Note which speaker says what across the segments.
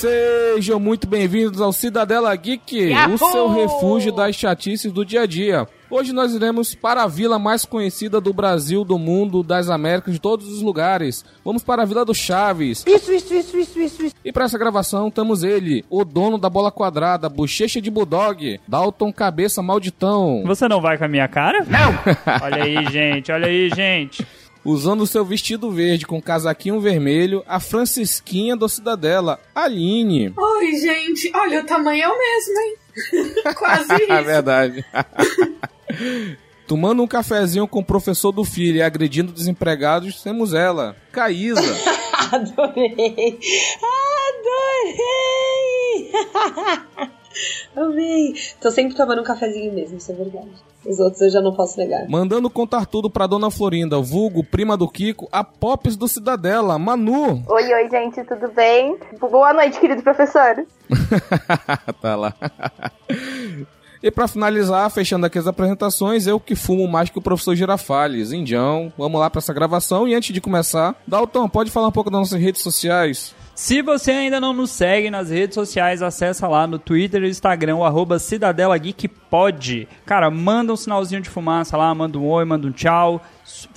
Speaker 1: Sejam muito bem-vindos ao Cidadela Geek,
Speaker 2: Yahoo!
Speaker 1: o seu refúgio das chatices do dia a dia. Hoje nós iremos para a vila mais conhecida do Brasil, do mundo, das Américas, de todos os lugares. Vamos para a Vila do Chaves.
Speaker 2: Isso, isso, isso, isso, isso, isso.
Speaker 1: E para essa gravação temos ele, o dono da bola quadrada, bochecha de bulldog, Dalton Cabeça Malditão.
Speaker 3: Você não vai com a minha cara? Não! olha aí, gente, olha aí, gente.
Speaker 1: Usando o seu vestido verde com casaquinho vermelho, a Francisquinha do Cidadela, Aline.
Speaker 4: Oi, gente. Olha, o tamanho é o mesmo, hein? Quase
Speaker 1: É
Speaker 4: isso.
Speaker 1: verdade. Tomando um cafezinho com o professor do filho e agredindo desempregados, temos ela, Caísa.
Speaker 2: Adorei! Adorei! Amei! Tô sempre tomando um cafezinho mesmo, isso é verdade. Os outros eu já não posso negar.
Speaker 1: Mandando contar tudo pra dona Florinda, vulgo, prima do Kiko, a Pops do Cidadela, Manu.
Speaker 5: Oi, oi, gente, tudo bem? Boa noite, querido professor.
Speaker 1: tá lá. E pra finalizar, fechando aqui as apresentações, eu que fumo mais que o professor Girafales, Indião. Vamos lá pra essa gravação e antes de começar, Dalton, pode falar um pouco das nossas redes sociais?
Speaker 3: Se você ainda não nos segue nas redes sociais, acessa lá no Twitter e Instagram, o arroba Cidadela Geek. Cara, manda um sinalzinho de fumaça lá, manda um oi, manda um tchau,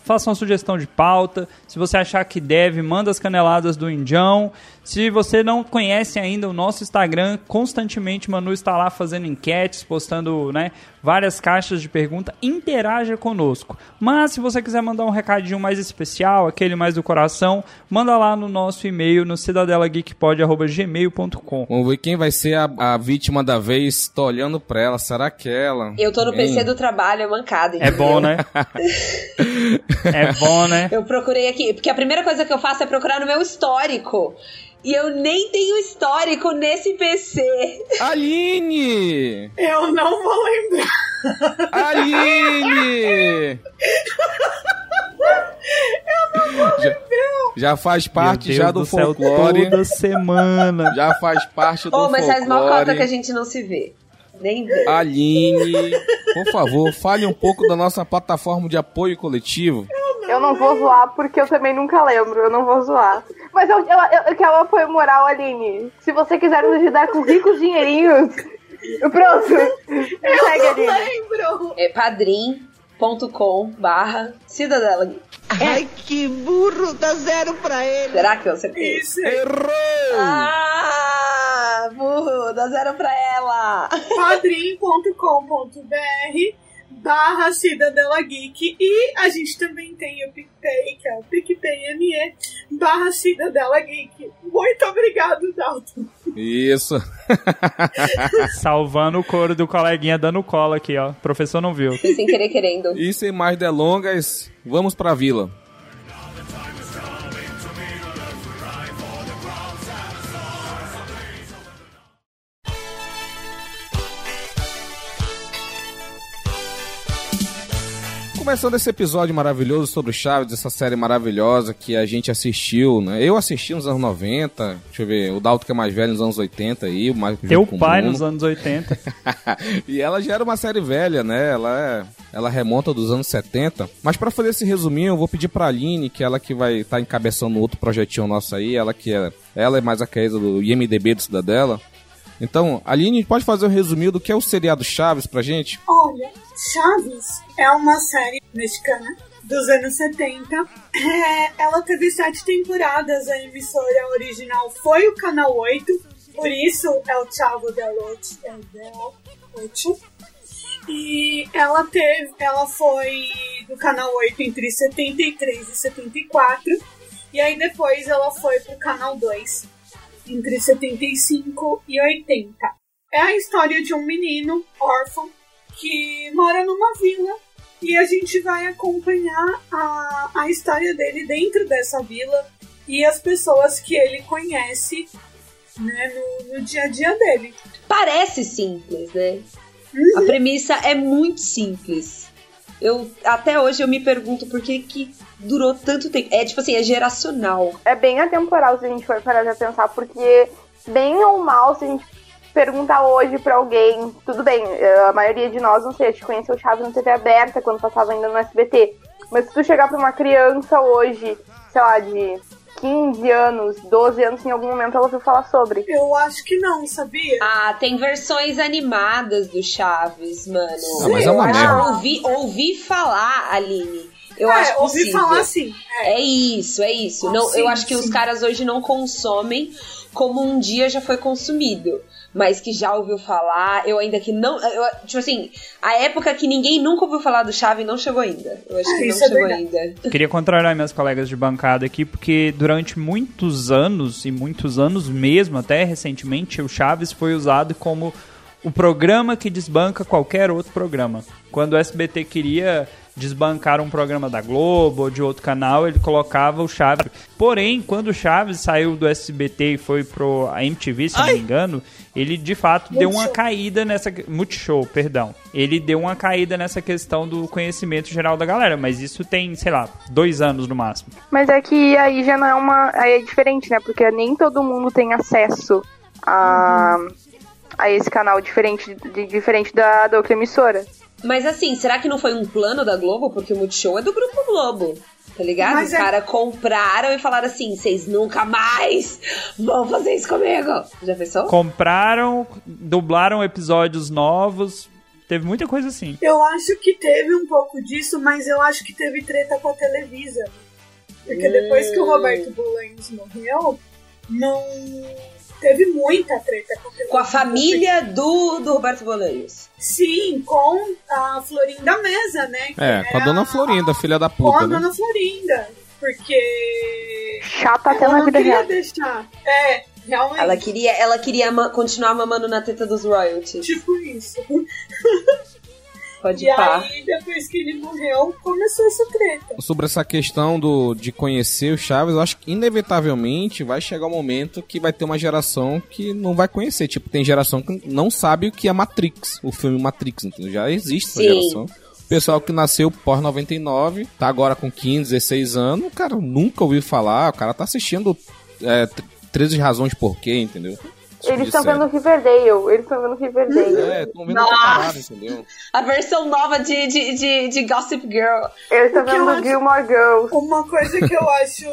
Speaker 3: faça uma sugestão de pauta. Se você achar que deve, manda as caneladas do Indião. Se você não conhece ainda o nosso Instagram, constantemente Manu está lá fazendo enquetes, postando né, várias caixas de pergunta. Interaja conosco. Mas se você quiser mandar um recadinho mais especial, aquele mais do coração, manda lá no nosso e-mail no cidadelageekpod.gmail.com.
Speaker 1: Vamos ver quem vai ser a, a vítima da vez. Tô olhando pra ela, será que é ela?
Speaker 2: Eu tô no PC
Speaker 1: Hein?
Speaker 2: do trabalho, é mancada.
Speaker 3: É bom, né? é bom, né?
Speaker 2: Eu procurei aqui, porque a primeira coisa que eu faço é procurar no meu histórico. E eu nem tenho histórico nesse PC.
Speaker 1: Aline!
Speaker 4: Eu não vou lembrar.
Speaker 1: Aline! já, já faz parte já do,
Speaker 3: do céu,
Speaker 1: folclore.
Speaker 3: toda semana.
Speaker 1: Já faz parte do
Speaker 2: Oh, mas faz mal
Speaker 1: folclore.
Speaker 2: cota que a gente não se vê. Nem.
Speaker 1: Aline, por favor, fale um pouco da nossa plataforma de apoio coletivo.
Speaker 5: Eu não vou zoar porque eu também nunca lembro, eu não vou zoar. Mas eu, eu, eu, eu quero apoio moral, Aline. Se você quiser nos ajudar com ricos dinheirinhos, pronto. Segue, Aline.
Speaker 4: Lembro.
Speaker 2: É padrim.com barra Cidadela.
Speaker 6: Ai, que burro, dá zero pra ele.
Speaker 2: Será que eu acertei?
Speaker 4: Isso.
Speaker 1: Errou!
Speaker 2: Ah, burro, dá zero pra ela.
Speaker 4: padrim.com.br barra Cidadela Geek e a gente também tem o PicPay, que é o PicPay.me barra Cidadela Geek. Muito obrigado, Dalton.
Speaker 1: Isso.
Speaker 3: Salvando o couro do coleguinha dando cola aqui, ó. O professor não viu.
Speaker 2: Sem querer querendo.
Speaker 1: E sem mais delongas, vamos pra vila. Começando esse episódio maravilhoso sobre Chaves, essa série maravilhosa que a gente assistiu, né? Eu assisti nos anos 90, deixa eu ver, o Dalton que é mais velho nos anos 80 aí, o mais
Speaker 3: Teu
Speaker 1: o
Speaker 3: pai nos anos 80.
Speaker 1: e ela já era uma série velha, né? Ela é, ela remonta dos anos 70. Mas pra fazer esse resuminho, eu vou pedir pra Aline, que é ela que vai estar encabeçando outro projetinho nosso aí, ela que é, ela é mais a Caísa do IMDB do Cidadela. Então, Aline, pode fazer um resuminho do que é o seriado Chaves pra gente?
Speaker 4: Olha, Chaves é uma série mexicana dos anos 70. É, ela teve sete temporadas, a emissora original foi o Canal 8, por isso é o Chavo del Ocho. E ela teve, ela foi do Canal 8 entre 73 e 74, e aí depois ela foi pro Canal 2 entre 75 e 80. É a história de um menino órfão que mora numa vila e a gente vai acompanhar a, a história dele dentro dessa vila e as pessoas que ele conhece né, no, no dia a dia dele.
Speaker 2: Parece simples, né? A premissa é muito simples. Eu até hoje eu me pergunto por que que durou tanto tempo. É tipo assim, é geracional.
Speaker 5: É bem atemporal se a gente for parar pra pensar, porque bem ou mal, se a gente perguntar hoje pra alguém, tudo bem, a maioria de nós, não sei, a gente conheceu o Chaves na TV aberta quando passava ainda no SBT. Mas se tu chegar pra uma criança hoje, sei lá, de 15 anos, 12 anos, em algum momento ela ouviu falar sobre.
Speaker 4: Eu acho que não, sabia?
Speaker 2: Ah, tem versões animadas do Chaves, mano.
Speaker 1: Ah, mas é uma
Speaker 2: eu
Speaker 1: merda.
Speaker 2: ouvi, ouvi falar, Aline. Eu
Speaker 4: é,
Speaker 2: acho
Speaker 4: ouvi
Speaker 2: possível.
Speaker 4: falar assim. É.
Speaker 2: É isso, é isso.
Speaker 4: Ah,
Speaker 2: não,
Speaker 4: sim,
Speaker 2: eu acho que os
Speaker 4: sim.
Speaker 2: caras hoje não consomem como um dia já foi consumido. Mas que já ouviu falar, eu ainda que não. eu- tipo assim, a época que ninguém nunca ouviu falar do Chave não chegou ainda. Eu acho que não
Speaker 4: Isso é
Speaker 2: chegou
Speaker 4: verdade.
Speaker 2: ainda.
Speaker 3: Eu queria contrariar minhas colegas de bancada aqui, porque durante muitos anos, e muitos anos mesmo, até recentemente, o Chaves foi usado como o programa que desbanca qualquer outro programa. Quando o SBT queria desbancar um programa da Globo ou de outro canal, ele colocava o Chaves. Porém, quando o Chaves saiu do SBT e foi pro a MTV, se não me engano, ele de fato deu uma
Speaker 4: Multishow.
Speaker 3: caída nessa Multishow, perdão. Ele deu uma caída nessa questão do conhecimento geral da galera, mas isso tem, sei lá, dois anos no máximo.
Speaker 5: Mas é que aí já não é uma. Aí é diferente, né? Porque nem todo mundo tem acesso a, a esse canal diferente, de, diferente da, da outra emissora.
Speaker 2: Mas assim, será que não foi um plano da Globo? Porque o Multishow é do Grupo Globo. Tá ligado?
Speaker 4: Mas
Speaker 2: Os
Speaker 4: é-
Speaker 2: caras compraram e falaram assim: vocês nunca mais vão fazer isso comigo. Já pensou?
Speaker 3: Compraram, dublaram episódios novos, teve muita coisa assim.
Speaker 4: Eu acho que teve um pouco disso, mas eu acho que teve treta com a Televisa. Porque depois que o Roberto Bolanhos morreu, não. Teve muita treta com a.
Speaker 2: Com a família do, do Roberto Bolanhos.
Speaker 4: Sim, com a Florinda Mesa, né? que
Speaker 1: É, com a dona Florinda, filha da
Speaker 4: Com a
Speaker 1: puta, né?
Speaker 4: dona Florinda. Porque.
Speaker 5: Chata até
Speaker 4: ela
Speaker 5: na vida
Speaker 4: queria
Speaker 5: real.
Speaker 4: deixar. É, realmente.
Speaker 2: Ela queria, ela queria ma- continuar mamando na teta dos royalties.
Speaker 4: Tipo isso.
Speaker 2: Pode
Speaker 4: E
Speaker 2: pá.
Speaker 4: aí, depois que ele morreu, começou essa treta.
Speaker 1: Sobre essa questão do, de conhecer o Chaves, eu acho que inevitavelmente vai chegar o momento que vai ter uma geração que não vai conhecer. Tipo, tem geração que não sabe o que é Matrix, o filme Matrix, entendeu? Já existe essa
Speaker 2: Sim.
Speaker 1: geração. O pessoal que nasceu pós 99, tá agora com 15, 16 anos, o cara nunca ouviu falar, o cara tá assistindo é, tr- 13 razões por quê, entendeu? Tipo
Speaker 5: Eles estão
Speaker 1: série.
Speaker 5: vendo Riverdale. Eles estão vendo Riverdale.
Speaker 1: É, estão vendo parada, entendeu?
Speaker 2: A versão nova de, de, de, de Gossip Girl.
Speaker 5: Eles estão vendo
Speaker 4: acho-
Speaker 5: Gilmore Girls.
Speaker 4: Uma coisa que eu acho.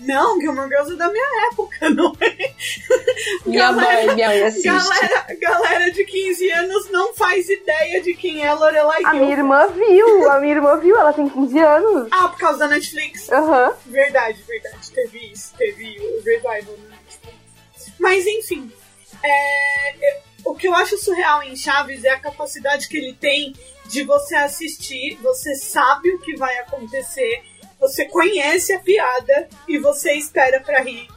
Speaker 4: Não, Gilmore Girls é da minha época, não é?
Speaker 2: Minha
Speaker 4: Galera-
Speaker 2: mãe, minha mãe assiste.
Speaker 4: Galera, galera de 15 anos não faz ideia de quem é Lorelai
Speaker 5: A minha
Speaker 4: Gilmore.
Speaker 5: irmã viu. A minha irmã viu. Ela tem 15 anos.
Speaker 4: Ah, por causa da Netflix.
Speaker 5: Aham.
Speaker 4: Verdade, verdade. Teve isso. Teve o revival no Netflix. Mas enfim. é, o que eu acho surreal em Chaves é a capacidade que ele tem de você assistir, você sabe o que vai acontecer, você conhece a piada e você espera pra rir.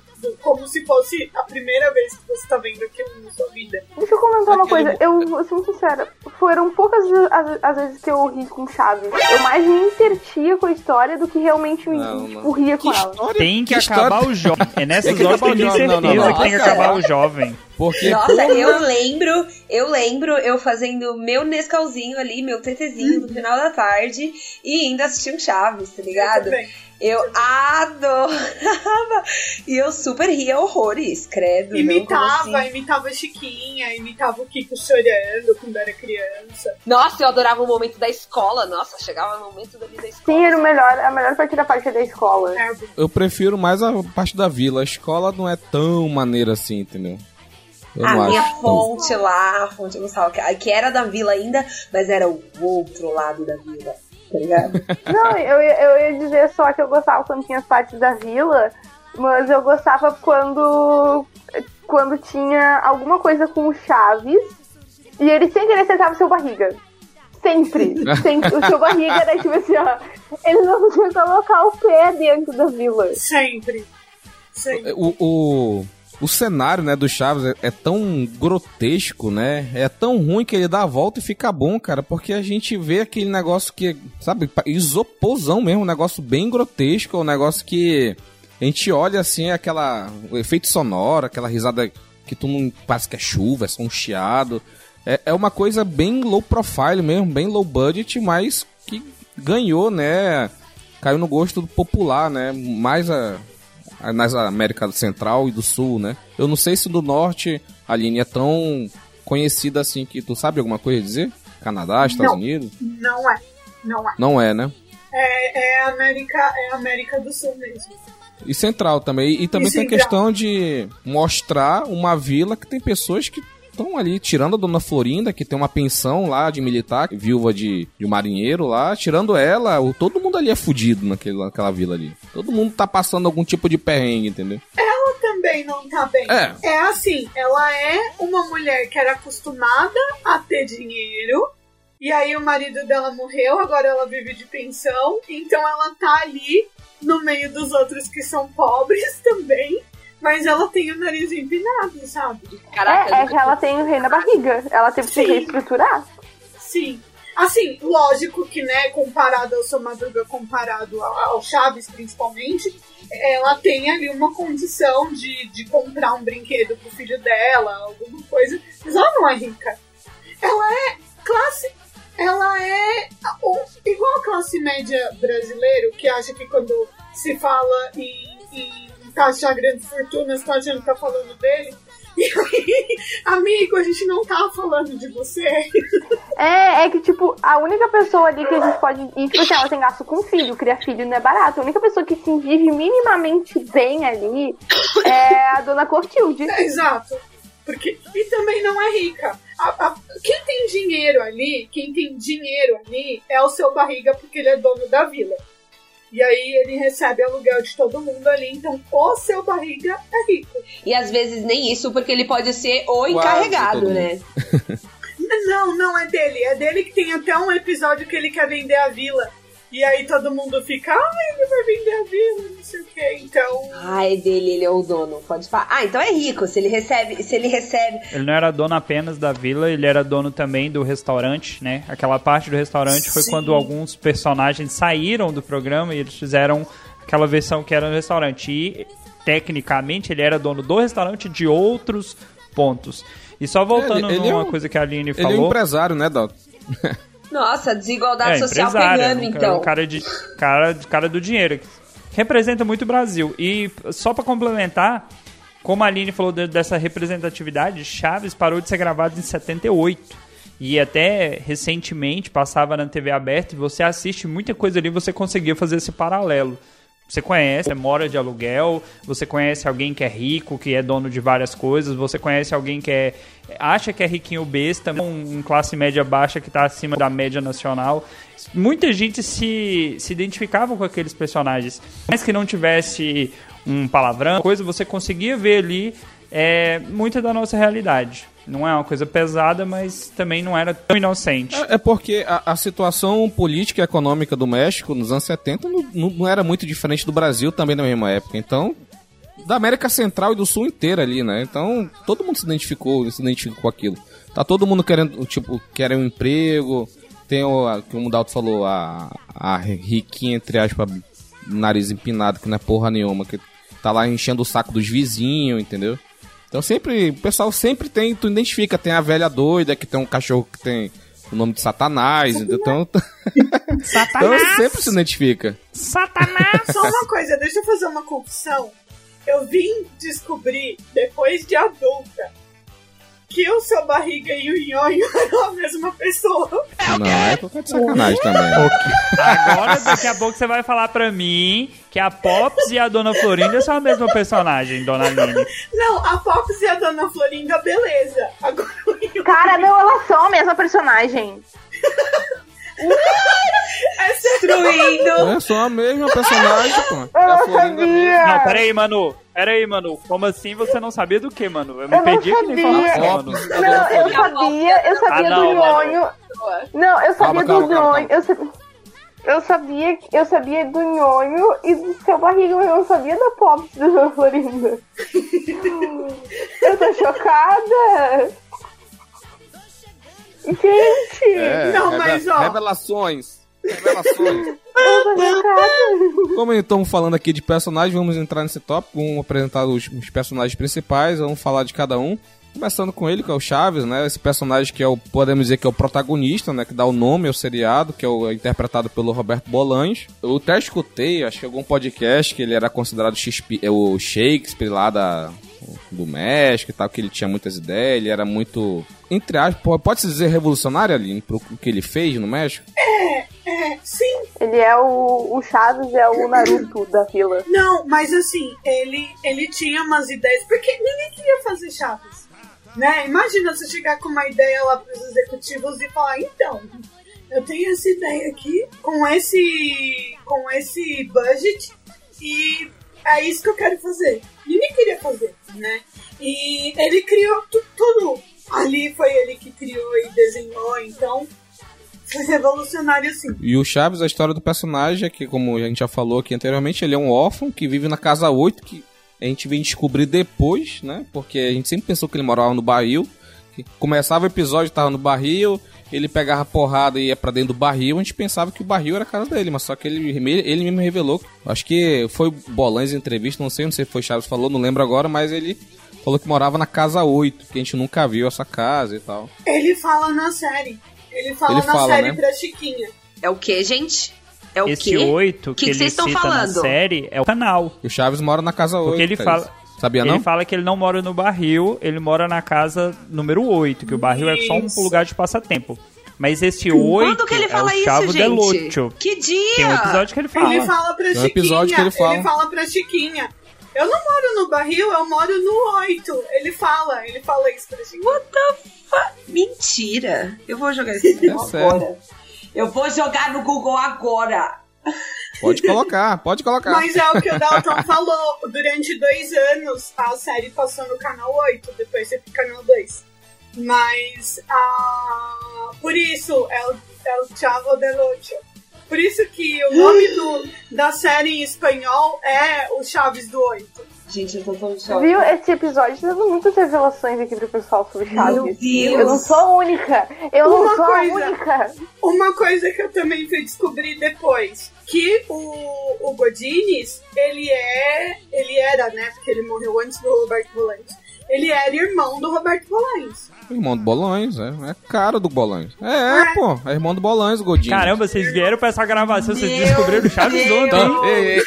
Speaker 4: Como se fosse a primeira vez que você tá vendo aquilo na sua vida.
Speaker 5: Deixa eu comentar uma coisa. Eu vou ser muito sincera. Foram poucas as, as vezes que eu ri com Chaves. Eu mais me intertia com a história do que realmente me
Speaker 1: Não,
Speaker 5: tipo, ria com ela.
Speaker 3: Tem que, acabar o jovem. É nessas
Speaker 1: Tem que
Speaker 3: horas que eu
Speaker 1: acabar o
Speaker 3: tenho
Speaker 1: jovem.
Speaker 3: certeza
Speaker 1: Não, não, não.
Speaker 3: que tem que
Speaker 2: Nossa,
Speaker 3: acabar
Speaker 2: é.
Speaker 3: o jovem.
Speaker 1: Porque,
Speaker 2: Nossa,
Speaker 1: porra,
Speaker 2: eu lembro, eu lembro eu fazendo meu Nescauzinho ali, meu TTzinho no final da tarde e ainda assistindo Chaves, tá ligado?
Speaker 4: também.
Speaker 2: Eu adorava! E eu super ria horrores, credo.
Speaker 4: Imitava,
Speaker 2: assim?
Speaker 4: imitava a Chiquinha, imitava o Kiko chorando quando era criança.
Speaker 2: Nossa, eu adorava o momento da escola. Nossa, chegava o momento dali da escola.
Speaker 5: Sim, era o melhor, a melhor parte da parte da escola.
Speaker 4: É,
Speaker 1: eu prefiro mais a parte da vila. A escola não é tão maneira assim, entendeu? Eu
Speaker 2: a
Speaker 1: não
Speaker 2: minha
Speaker 1: acho
Speaker 2: fonte lá, a fonte que, que era da vila ainda, mas era o outro lado da vila, tá ligado?
Speaker 5: Não, eu, ia- eu ia dizer só que eu gostava quando tinha as partes da vila, mas eu gostava quando quando tinha alguma coisa com o Chaves e ele sem querer acertava o seu barriga. Sempre. sempre. O seu barriga era tipo assim, ó. Ele não conseguia colocar o pé dentro da vila.
Speaker 4: sempre. Sempre.
Speaker 1: O, o, o cenário, né, do Chaves é, é tão grotesco, né? É tão ruim que ele dá a volta e fica bom, cara. Porque a gente vê aquele negócio que, sabe, isoporzão mesmo, um negócio bem grotesco, um negócio que a gente olha assim, aquela. O efeito sonoro, aquela risada que tu não. Parece que é chuva, é só um chiado. É, é uma coisa bem low profile mesmo, bem low budget, mas que ganhou, né? Caiu no gosto do popular, né? Mais a, a, nas América Central e do Sul, né? Eu não sei se do Norte a linha é tão conhecida assim que tu sabe alguma coisa a dizer? Canadá, Estados
Speaker 4: Não.
Speaker 1: Unidos?
Speaker 4: Não é. Não é.
Speaker 1: Não é, né?
Speaker 4: É, é América, é América do Sul mesmo.
Speaker 1: E central também. E também
Speaker 4: E
Speaker 1: tem a questão de mostrar uma vila que tem pessoas que estão ali, tirando a dona Florinda, que tem uma pensão lá de militar, viúva de, de um marinheiro lá, tirando ela, o, todo mundo ali é fudido naquele, naquela vila ali. Todo mundo tá passando algum tipo de perrengue, entendeu?
Speaker 4: Ela também não tá bem.
Speaker 1: É.
Speaker 4: assim, ela é uma mulher que era acostumada a ter dinheiro. E aí o marido dela morreu, agora ela vive de pensão. Então ela tá ali no meio dos outros que são pobres também. Mas ela tem o nariz empinado, sabe?
Speaker 2: Caraca,
Speaker 5: É, é que ela tem o rei na barriga. Ela teve que se reestruturar.
Speaker 4: Sim. Assim, lógico que, né, comparado ao seu Madruga, comparado ao, Chaves, principalmente, ela tem ali uma condição de, de comprar um brinquedo pro filho dela, alguma coisa, mas ela não é rica. Ela é classe. Ela é igual a classe média brasileiro, que acha que quando se fala em, em taxar grandes fortunas, tá achando que tá falando dele. E aí, amigo, a gente não tá falando de você.
Speaker 5: É, é que, tipo, a única pessoa ali que a gente pode. E, tipo assim, ela tem gasto com filho, criar filho não é barato. A única pessoa que se vive minimamente bem ali é a dona Clotilde.
Speaker 4: É, Exato. Porque, e também não é rica. A- a- quem tem dinheiro ali, quem tem dinheiro ali, é o seu barriga, porque ele é dono da vila. E aí ele recebe aluguel de todo mundo ali, então o seu barriga é rico.
Speaker 2: E às vezes nem isso, porque ele pode ser o encarregado, né?
Speaker 4: Não, não é dele. É dele que tem até um episódio que ele quer vender a vila. E aí todo mundo fica, ah, ele vai vender a vila, não sei o que. Então.
Speaker 2: Ah, é dele, ele é o dono. Pode falar. Ah, então é rico. Se ele recebe, se ele recebe.
Speaker 3: Ele não era dono apenas da vila, ele era dono também do restaurante, né? Aquela parte do restaurante foi
Speaker 4: Sim.
Speaker 3: quando alguns personagens saíram do programa e eles fizeram aquela versão que era no restaurante. E, tecnicamente, ele era dono do restaurante e de outros pontos. E só voltando
Speaker 1: Ele- ele é
Speaker 3: numa
Speaker 1: um-
Speaker 3: coisa que a Aline
Speaker 1: Ele é um
Speaker 3: falou...
Speaker 1: empresário, né, Doc?
Speaker 2: Nossa, desigualdade
Speaker 3: É,
Speaker 2: social pegando, então.
Speaker 3: um cara, de, cara, cara do dinheiro. Representa muito o Brasil. E só pra complementar, como a Aline falou de- dessa representatividade, Chaves parou de ser gravado em 78. E até recentemente passava na TV aberta e você assiste muita coisa ali, você conseguia fazer esse paralelo. Você conhece, você mora de aluguel, você conhece alguém que é rico, que é dono de várias coisas, você conhece alguém que é acha que é riquinho besta, um, um classe média baixa que está acima da média nacional. Muita gente se, se identificava com aqueles personagens. Mas que não tivesse um palavrão, coisa, você conseguia ver ali é, muita da nossa realidade. Não é uma coisa pesada, mas também não era tão inocente.
Speaker 1: É é porque a, a situação política e econômica do México nos anos 70 não, não- era muito diferente do Brasil também na mesma época. Então, da América Central e do Sul inteira ali, né? Então, todo mundo se identificou, se identificou com aquilo. Tá todo mundo querendo, tipo, querem um emprego. Tem o, como o Dalton falou, a, a riquinha, entre aspas, nariz empinado, que não é porra nenhuma, que tá lá enchendo o saco dos vizinhos, entendeu? Então sempre, o pessoal sempre tem, tu identifica, tem a velha doida que tem um cachorro que tem o nome de Satanás, entendeu? Então, então sempre se identifica.
Speaker 3: Satanás!
Speaker 4: Só uma coisa, deixa eu fazer uma confissão. Eu vim descobrir, depois de adulta, que o seu barriga e o nhonho eram a mesma pessoa.
Speaker 1: Não, é qualquer de sacanagem também.
Speaker 3: Agora, daqui a pouco, você vai falar pra mim que a Pops e a Dona Florinda são a mesma personagem, Dona Aline.
Speaker 4: Não, a Fox e a Dona Florinda, beleza. Agora o
Speaker 5: Cara, não, elas são a mesma personagem.
Speaker 4: é.
Speaker 2: Destruindo.
Speaker 1: É só a mesma personagem, pô.
Speaker 5: Eu
Speaker 1: É
Speaker 5: não
Speaker 1: mesmo.
Speaker 5: sabia.
Speaker 3: Não, peraí, Manu. Peraí, Manu. Como assim você não sabia do que, Manu? Eu me
Speaker 5: Eu não
Speaker 3: perdi nem
Speaker 5: sabia.
Speaker 3: falação, Manu.
Speaker 5: Não, eu sabia, eu sabia
Speaker 3: Ah, não,
Speaker 5: do nhonho. Não, eu sabia
Speaker 1: Calma,
Speaker 5: do nhonho. Eu sabia, eu sabia, eu sabia do nhonho e do seu barriga, mas eu não sabia da pop da Florinda. eu tô chocada. Gente,
Speaker 1: É,
Speaker 4: Não,
Speaker 1: reve-
Speaker 4: mas, ó.
Speaker 1: Revelações. Revelações. Como estamos falando aqui de personagens, vamos entrar nesse tópico. Vamos apresentar os, os personagens principais, vamos falar de cada um. Começando com ele, que é o Chaves, né? Esse personagem que é o, podemos dizer que é o protagonista, né? Que dá o nome ao seriado, que é o é interpretado pelo Roberto Bolanhos. Eu até escutei, acho que algum podcast, que ele era considerado Shakespeare, é o Shakespeare lá da, do México e tal, que ele tinha muitas ideias, ele era muito, entre aspas, pode-se dizer revolucionário ali, pro que ele fez no México?
Speaker 4: É, é, sim.
Speaker 5: Ele é o, o Chaves, é o Naruto da fila.
Speaker 4: Não, mas assim, ele, ele tinha umas ideias, porque ninguém queria fazer Chaves. Né? Imagina você chegar com uma ideia lá para os executivos e falar, então, eu tenho essa ideia aqui com esse com esse budget e é isso que eu quero fazer. Ninguém queria fazer, né? E ele criou tu, tudo. Ali foi ele que criou e desenhou, então foi revolucionário sim.
Speaker 1: E o Chaves, a história do personagem é que, como a gente já falou aqui anteriormente, ele é um órfão que vive na casa 8, que a gente vem descobrir depois, né? Porque a gente sempre pensou que ele morava no barril. Começava o episódio, tava no barril, ele pegava porrada e ia pra dentro do barril, a gente pensava que o barril era a casa dele, mas só que ele, ele mesmo revelou. Acho que foi Bolães em entrevista, não sei, não sei se foi Chaves falou, não lembro agora, mas ele falou que morava na casa 8, que a gente nunca viu essa casa e tal.
Speaker 4: Ele fala na série. Ele fala
Speaker 1: Ele
Speaker 4: na
Speaker 1: fala,
Speaker 4: série
Speaker 1: né?
Speaker 4: pra Chiquinha.
Speaker 2: É o que, gente? É o
Speaker 3: Esse
Speaker 2: quê?
Speaker 3: 8
Speaker 2: Que
Speaker 3: que,
Speaker 2: que
Speaker 3: ele
Speaker 2: vocês estão
Speaker 3: cita
Speaker 2: falando?
Speaker 3: na série é o canal.
Speaker 1: O Chaves mora na casa 8.
Speaker 3: Porque ele
Speaker 1: Thaís.
Speaker 3: fala.
Speaker 1: Sabia
Speaker 3: ele
Speaker 1: não?
Speaker 3: fala que ele não mora no barril, ele mora na casa número 8, que o barril é só um
Speaker 4: Isso.
Speaker 3: lugar de passatempo. Mas esse 8
Speaker 2: Quando que ele
Speaker 3: é
Speaker 2: fala
Speaker 3: o
Speaker 2: isso,
Speaker 3: Chavo
Speaker 2: gente?
Speaker 3: del Ocho.
Speaker 2: Que dia?
Speaker 3: Tem um episódio que ele fala.
Speaker 4: Ele fala pra
Speaker 1: Tem um
Speaker 4: Chiquinha.
Speaker 1: episódio que ele fala.
Speaker 4: pra Chiquinha. Eu não moro no barril, eu moro no 8. Ele fala, ele fala isso pra Chiquinha.
Speaker 2: What the fuck? Mentira. Eu vou jogar esse vídeo
Speaker 1: É sério.
Speaker 2: agora. Eu vou jogar no Google agora.
Speaker 1: Pode colocar, pode colocar.
Speaker 4: Mas é o que o Dalton falou. Durante dois anos, a série passou no canal 8, depois foi pro canal 2. Mas, ah, por isso, é o, é o Chavo del Ocho. Por isso que o nome do, da série em espanhol é o Chaves do 8.
Speaker 2: Gente, eu tô tão.
Speaker 5: Viu? Esse episódio tá dando muitas revelações aqui pro pessoal sobre
Speaker 2: Meu
Speaker 5: Chaves.
Speaker 2: Deus.
Speaker 5: Eu não sou a única. Eu não
Speaker 4: Uma
Speaker 5: sou
Speaker 4: coisa.
Speaker 5: a única.
Speaker 4: Uma coisa que eu também fui descobrir depois, que o, o Godines, ele é. Ele era, né? Porque ele morreu antes do Roberto Bolanhos. Ele era irmão do Roberto Bolanhos.
Speaker 1: Irmão do Bolões, é. É cara do Bolões. É, é, pô. É irmão do Bolões, Godinho.
Speaker 3: Caramba, vocês vieram pra essa gravação, vocês
Speaker 2: Meu
Speaker 3: descobriram o Chaves
Speaker 2: Deus.
Speaker 3: ontem.
Speaker 1: Então, ei, ei,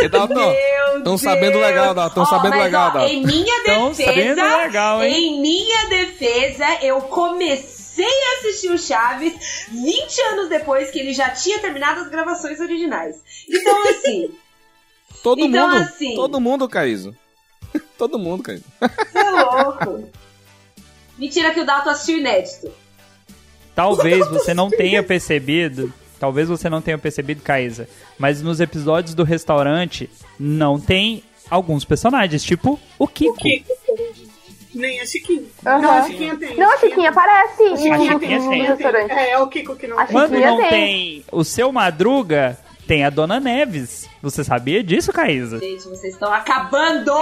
Speaker 1: ei, Dalton.
Speaker 2: Meu
Speaker 1: Tão sabendo legal, Dalton. Tão
Speaker 2: Ó,
Speaker 1: sabendo legal,
Speaker 2: ó,
Speaker 1: Dalton.
Speaker 2: Em minha defesa,
Speaker 3: sabendo legal, hein?
Speaker 2: em minha defesa, eu comecei a assistir o Chaves 20 anos depois que ele já tinha terminado as gravações originais. Então, assim,
Speaker 1: Todo
Speaker 2: Então,
Speaker 1: mundo.
Speaker 2: assim-
Speaker 1: Todo mundo, Caíso. todo mundo, Caíso.
Speaker 2: você é louco. Mentira que o Dalton assistiu inédito.
Speaker 3: Talvez você não tenha percebido, talvez você não tenha percebido, Caísa, mas nos episódios do restaurante não tem alguns personagens, tipo o Kiko.
Speaker 4: O Kiko. Nem a Chiquinha.
Speaker 5: Aham.
Speaker 4: Não, a Chiquinha tem.
Speaker 5: Não, a Chiquinha aparece
Speaker 4: A Chiquinha tem,
Speaker 5: no restaurante.
Speaker 4: É, é o Kiko que não
Speaker 5: A
Speaker 4: tem.
Speaker 3: Quando não
Speaker 5: tem.
Speaker 3: tem o seu Madruga, tem a Dona Neves. Você sabia disso, Caísa?
Speaker 2: Gente, vocês estão acabando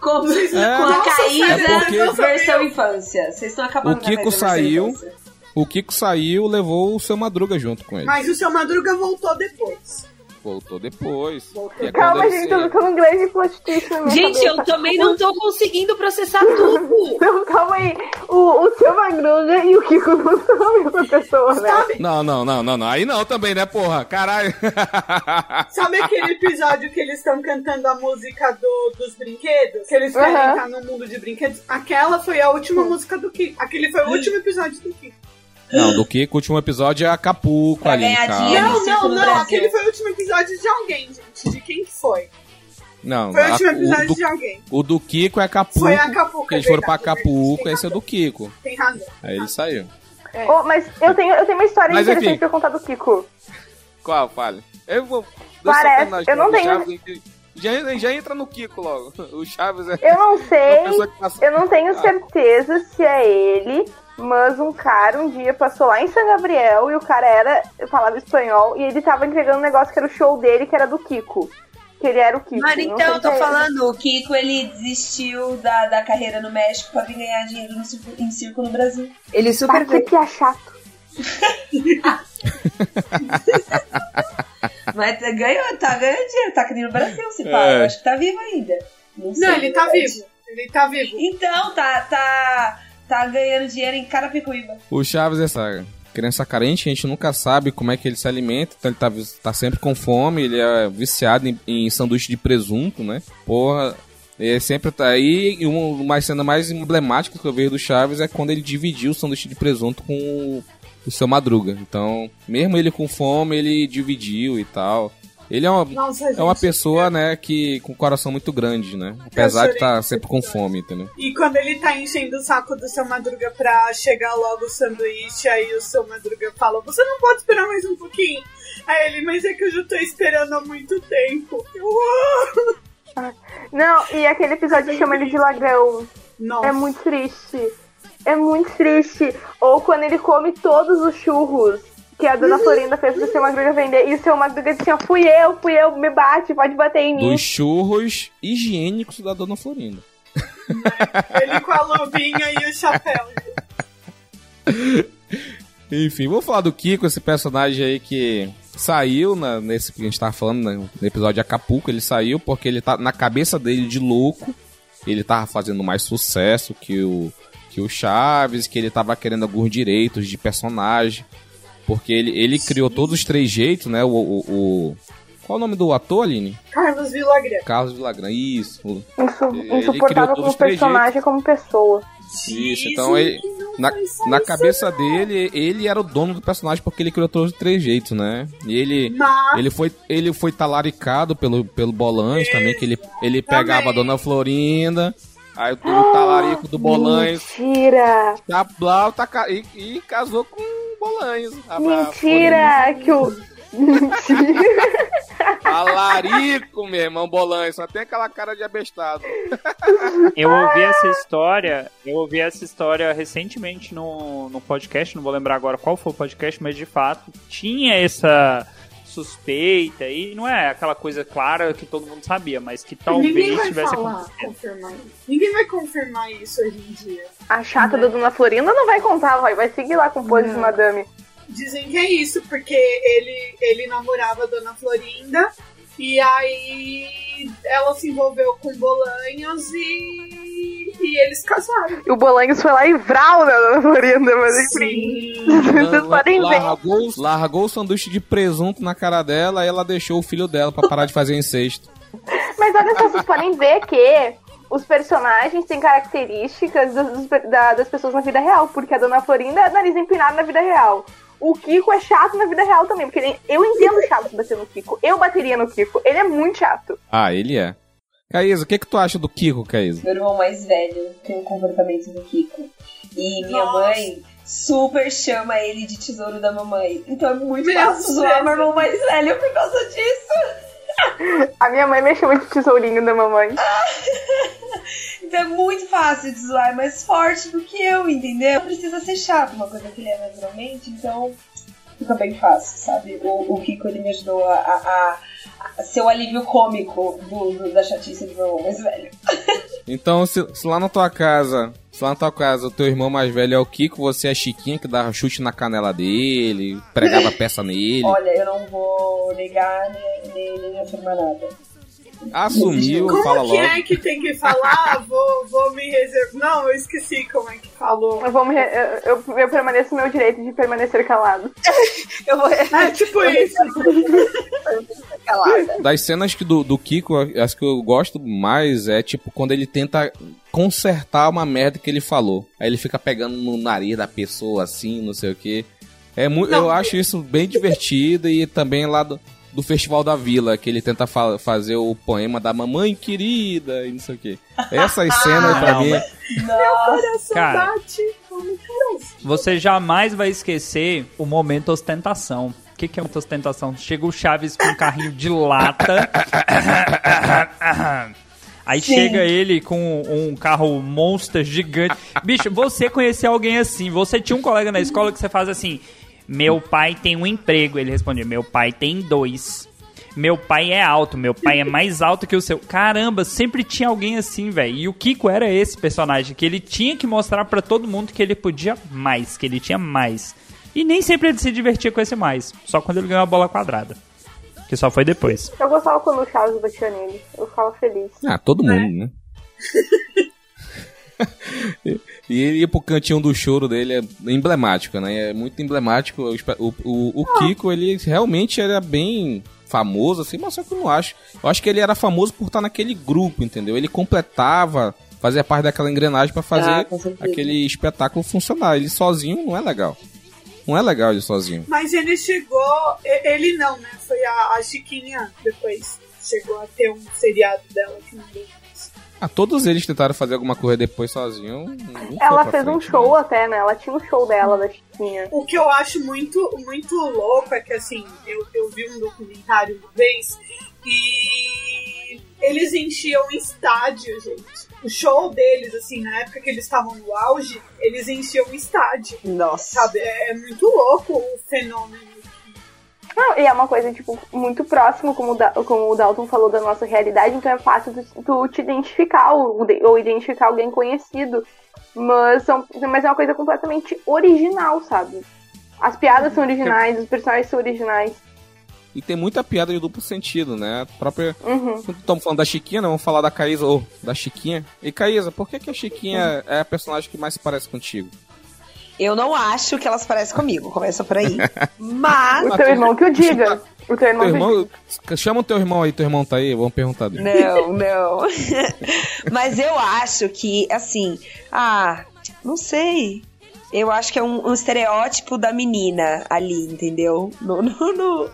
Speaker 2: com, com
Speaker 1: É.
Speaker 2: a
Speaker 1: sério, eu não
Speaker 2: versão infância. Vocês estão acabando
Speaker 1: O
Speaker 2: com a
Speaker 1: Kiko saiu.
Speaker 2: infância.
Speaker 1: O Kiko saiu, levou o seu Madruga junto com ele.
Speaker 4: Mas o seu Madruga voltou depois.
Speaker 1: Voltou depois.
Speaker 4: Voltou.
Speaker 1: É
Speaker 5: Calma, gente, eu tô ficando um grande plot twist na minha
Speaker 2: Gente, eu
Speaker 5: cabeça.
Speaker 2: também não tô conseguindo processar tudo.
Speaker 5: Não, calma aí. O, o seu Madruga e o Kiko não são a mesma pessoa, né?
Speaker 4: Sabe,
Speaker 1: Não, não, não, não, não. Aí não também, né, porra? Caralho.
Speaker 4: sabe aquele episódio que eles estão cantando a música do- dos brinquedos? Que eles querem
Speaker 5: Aham.
Speaker 4: estar no mundo de brinquedos? Aquela foi a última música do Kiko. Aquele foi o último episódio do Kiko.
Speaker 1: Não, do Kiko, o último episódio é Acapulco
Speaker 2: Pra
Speaker 1: ali.
Speaker 4: Não, não, não. Aquele foi o último episódio de alguém, gente. De quem que foi?
Speaker 1: Não,
Speaker 4: Foi o
Speaker 1: a-
Speaker 4: último
Speaker 1: o,
Speaker 4: episódio
Speaker 1: do,
Speaker 4: de alguém.
Speaker 1: o do Kiko é Acapulco.
Speaker 4: Foi Acapulco,
Speaker 1: Que eles
Speaker 4: é
Speaker 1: foram pra Acapulco, esse é do Kiko.
Speaker 4: Tem razão.
Speaker 1: Aí ele saiu.
Speaker 5: Oh, mas eu tenho, eu tenho uma história
Speaker 1: Mas,
Speaker 5: interessante
Speaker 1: enfim.
Speaker 5: pra contar do Kiko.
Speaker 1: Qual, fale? Eu vou...
Speaker 5: Parece- eu não
Speaker 1: o
Speaker 5: tenho-
Speaker 1: Chaves, já, já entra no Kiko logo. O Chaves é...
Speaker 5: Eu não sei,
Speaker 1: que
Speaker 5: eu não tenho
Speaker 1: Ah.
Speaker 5: certeza se é ele, mas um cara um dia passou lá em São Gabriel e o cara era, falava espanhol, e ele tava entregando um negócio que era o show dele, que era do Kiko. Que ele era o Kiko.
Speaker 2: Mas então, eu tô
Speaker 5: é ele.
Speaker 2: falando, o Kiko, ele desistiu da, da carreira no México pra vir ganhar dinheiro no circo, em circo no Brasil. Ele super
Speaker 5: que
Speaker 2: veio.
Speaker 5: pia chato.
Speaker 2: Mas ganhou, tá ganhando dinheiro, tá aqui no Brasil, se pá.
Speaker 1: É.
Speaker 2: Eu acho que tá vivo ainda. Não, sei,
Speaker 4: Não, ele tá
Speaker 2: verdade.
Speaker 4: vivo. Ele tá vivo.
Speaker 2: Então, tá, tá, tá ganhando dinheiro em Carapicuíba.
Speaker 1: O Chaves é essa criança carente, a gente nunca sabe como é que ele se alimenta, então ele tá, tá sempre com fome, ele é viciado em, em sanduíche de presunto, né? Porra, ele sempre tá aí. E uma cena mais emblemática que eu vejo do Chaves é quando ele dividiu o sanduíche de presunto com o, o seu Madruga. Então, mesmo ele com fome, ele dividiu e tal. Ele é uma,
Speaker 4: Nossa,
Speaker 1: é uma pessoa, né, que com um coração muito grande, né? Apesar de estar sempre com fome, entendeu?
Speaker 4: E quando ele tá enchendo o saco do seu Madruga pra chegar logo o sanduíche, aí o seu Madruga fala: Você não pode esperar mais um pouquinho? Aí ele, mas é que eu já tô esperando há muito tempo. Eu,
Speaker 5: Não, e aquele episódio que chama ele de ladrão.
Speaker 4: Nossa.
Speaker 5: É muito triste. É muito triste. Ou quando ele come todos os churros que a dona Florinda fez pro seu Madruga vender. E o seu Madruga disse assim, ó, fui eu, fui eu, me bate, pode bater em mim.
Speaker 1: Dos churros higiênicos da Dona Florinda.
Speaker 4: Ele com a luvinha e o chapéu.
Speaker 1: Enfim, vou falar do Kiko, esse personagem aí que saiu na, nesse que a gente tava falando, né, no episódio de Acapulco, ele saiu porque ele tá na cabeça dele de louco, ele tava fazendo mais sucesso que o, que o Chaves, que ele tava querendo alguns direitos de personagem, porque ele, ele criou todos os três jeitos, né, o, o, o- Qual o nome do ator, Aline?
Speaker 4: Carlos Villagrán.
Speaker 1: Carlos Villagrán, isso.
Speaker 5: Insu-
Speaker 1: Ele
Speaker 5: insuportável
Speaker 1: criou todos
Speaker 5: como
Speaker 1: os três
Speaker 5: personagem, como pessoa.
Speaker 1: Isso, então ele, na, na cabeça dele, ele era o dono do personagem porque ele criou todos os três jeitos, né? E ele,
Speaker 4: Mas-
Speaker 1: ele foi, ele foi talaricado pelo, pelo Bolanhos também, que ele, ele pegava a Dona Florinda, aí o, o talarico do Bolanhos,
Speaker 5: Mentira!
Speaker 1: tá, blá, tá, e, e casou com Bolanhos. a- a
Speaker 5: Mentira! Que o. Mentira!
Speaker 1: Talarico, meu irmão, Bolanhos, só tem aquela cara de abestado.
Speaker 3: Eu ouvi essa história, eu ouvi essa história recentemente no, no podcast, não vou lembrar agora qual foi o podcast, mas de fato tinha essa suspeita e não é aquela coisa clara que todo mundo sabia, mas que
Speaker 4: Ninguém
Speaker 3: talvez
Speaker 4: vai
Speaker 3: tivesse
Speaker 4: falar,
Speaker 3: acontecido.
Speaker 4: confirmar isso. Ninguém vai confirmar isso hoje em dia.
Speaker 5: A chata da Dona Florinda não vai contar, vai, vai seguir lá com pose de madame.
Speaker 4: Dizem que é isso, porque ele, ele namorava a Dona Florinda e aí ela se envolveu com Bolanhos e, e eles casaram.
Speaker 5: E o Bolanhos foi lá e vral na Dona Florinda, mas enfim. Vocês podem ver.
Speaker 1: largou, largou o sanduíche de presunto na cara dela e ela deixou o filho dela pra parar de fazer incesto.
Speaker 5: Mas olha só, vocês podem ver que os personagens têm características dos- dos- da- das pessoas na vida real, porque a Dona Florinda é nariz empinado na vida real. O Kiko é chato na vida real também, porque ele- eu entendo o chato bater no Kiko. Eu bateria no Kiko. Ele é muito chato.
Speaker 1: Ah, ele é. Caísa, o que, que tu acha do Kiko, Caísa?
Speaker 2: Meu irmão mais velho tem o comportamento do Kiko. E minha
Speaker 4: Nossa.
Speaker 2: mãe super chama ele de tesouro da mamãe. Então é muito
Speaker 4: Meu
Speaker 2: fácil zoar meu irmão mais velho por causa disso.
Speaker 5: A minha mãe me chama de tesourinho da mamãe.
Speaker 2: Então é muito fácil de zoar, é mais forte do que eu, entendeu? Não precisa ser chato, uma coisa que ele é naturalmente, então fica bem fácil, sabe? O, o Kiko ele me ajudou a, a- a ser o alívio cômico do, do- da chatice do meu irmão mais velho.
Speaker 1: Então, se, se lá na tua casa, se lá na tua casa o teu irmão mais velho é o Kiko, você é a Chiquinha que dava chute na canela dele, pregava peça nele,
Speaker 2: Olha, eu não vou negar nem, nem, nem afirmar nada.
Speaker 1: Assumiu,
Speaker 4: Como
Speaker 1: fala
Speaker 4: que
Speaker 1: logo.
Speaker 4: é que tem que falar? vou, vou me reservar. Não, eu esqueci como é que falou.
Speaker 5: Eu, vou me re- eu, eu, eu permaneço no meu direito de permanecer calado.
Speaker 2: Eu vou.
Speaker 4: É tipo isso.
Speaker 2: calada.
Speaker 1: Das cenas que do, do Kiko, as que eu gosto mais é tipo quando ele tenta consertar uma merda que ele falou. Aí ele fica pegando no nariz da pessoa assim, não sei o que. É muito, eu acho isso bem divertido e também lá do, do Festival da Vila, que ele tenta fa- fazer o poema da mamãe querida e não sei o que. Essas cenas pra
Speaker 3: Não,
Speaker 1: mim.
Speaker 3: mas-
Speaker 4: Coração
Speaker 3: Cara.
Speaker 4: bate.
Speaker 3: Você jamais vai esquecer o momento ostentação. O que, que é momento ostentação? Chega o Chaves com um carrinho de lata. Aí
Speaker 2: Sim.
Speaker 3: chega ele com um carro monster gigante. Bicho, você conheceu alguém assim? Você tinha um colega na escola que você faz assim: Meu pai tem um emprego. Ele respondia: Meu pai tem dois. Meu pai é alto, meu pai é mais alto que o seu. Caramba, sempre tinha alguém assim, velho. E o Kiko era esse personagem que ele tinha que mostrar pra todo mundo que ele podia mais, que ele tinha mais. E nem sempre ele se divertia com esse mais, só quando ele ganhou a bola quadrada. Que só foi depois.
Speaker 5: Eu gostava quando o Chaves batia nele. Eu ficava feliz.
Speaker 1: Ah, todo mundo, né? E ele ir pro cantinho do choro dele é emblemático, né? É muito emblemático. O, o, o, o Kiko, ele realmente era bem famoso, assim, mas só que eu não acho. Eu acho que ele era famoso por estar naquele grupo, entendeu? Ele completava, fazia parte daquela engrenagem pra fazer
Speaker 2: Ah,
Speaker 1: aquele espetáculo funcionar. Ele sozinho não é legal. Não é legal ele sozinho.
Speaker 4: Mas ele chegou. Ele não, né? Foi a, a Chiquinha depois. Chegou a ter um seriado dela que não deu.
Speaker 1: Ah, todos eles tentaram fazer alguma coisa depois sozinho.
Speaker 5: Ela fez um
Speaker 1: frente,
Speaker 5: show
Speaker 1: né?
Speaker 5: até, né? Ela tinha um show dela da Chiquinha.
Speaker 4: O que eu acho muito, muito louco é que, assim, eu, eu vi um documentário uma vez e eles enchiam estádio, gente. O show deles, assim, na época que eles estavam no auge, eles enchiam estádio.
Speaker 2: Nossa.
Speaker 4: Sabe? É, é muito louco o fenômeno.
Speaker 5: Não, e é uma coisa, tipo, muito próximo, como o, Da- como o Dalton falou, da nossa realidade, então é fácil tu, tu te identificar ou, ou identificar alguém conhecido. Mas, são, mas é uma coisa completamente original, sabe? As piadas são originais, os personagens são originais.
Speaker 1: E tem muita piada de duplo sentido, né? A própria.
Speaker 5: Uhum.
Speaker 1: Estamos falando da Chiquinha, né? Vamos falar da Caísa ou da Chiquinha. E Caísa, por que, que a Chiquinha é a personagem que mais se parece contigo?
Speaker 2: Eu não acho que elas parecem comigo, começa por aí. Mas.
Speaker 5: O teu irmão que o diga. O teu irmão,
Speaker 1: Teu
Speaker 5: que
Speaker 1: irmão. Chama o teu irmão aí, teu irmão tá aí, vamos perguntar dele.
Speaker 2: Não, não. Mas eu acho que, assim, ah, não sei. Eu acho que é um, um estereótipo da menina ali, entendeu? No, no, no,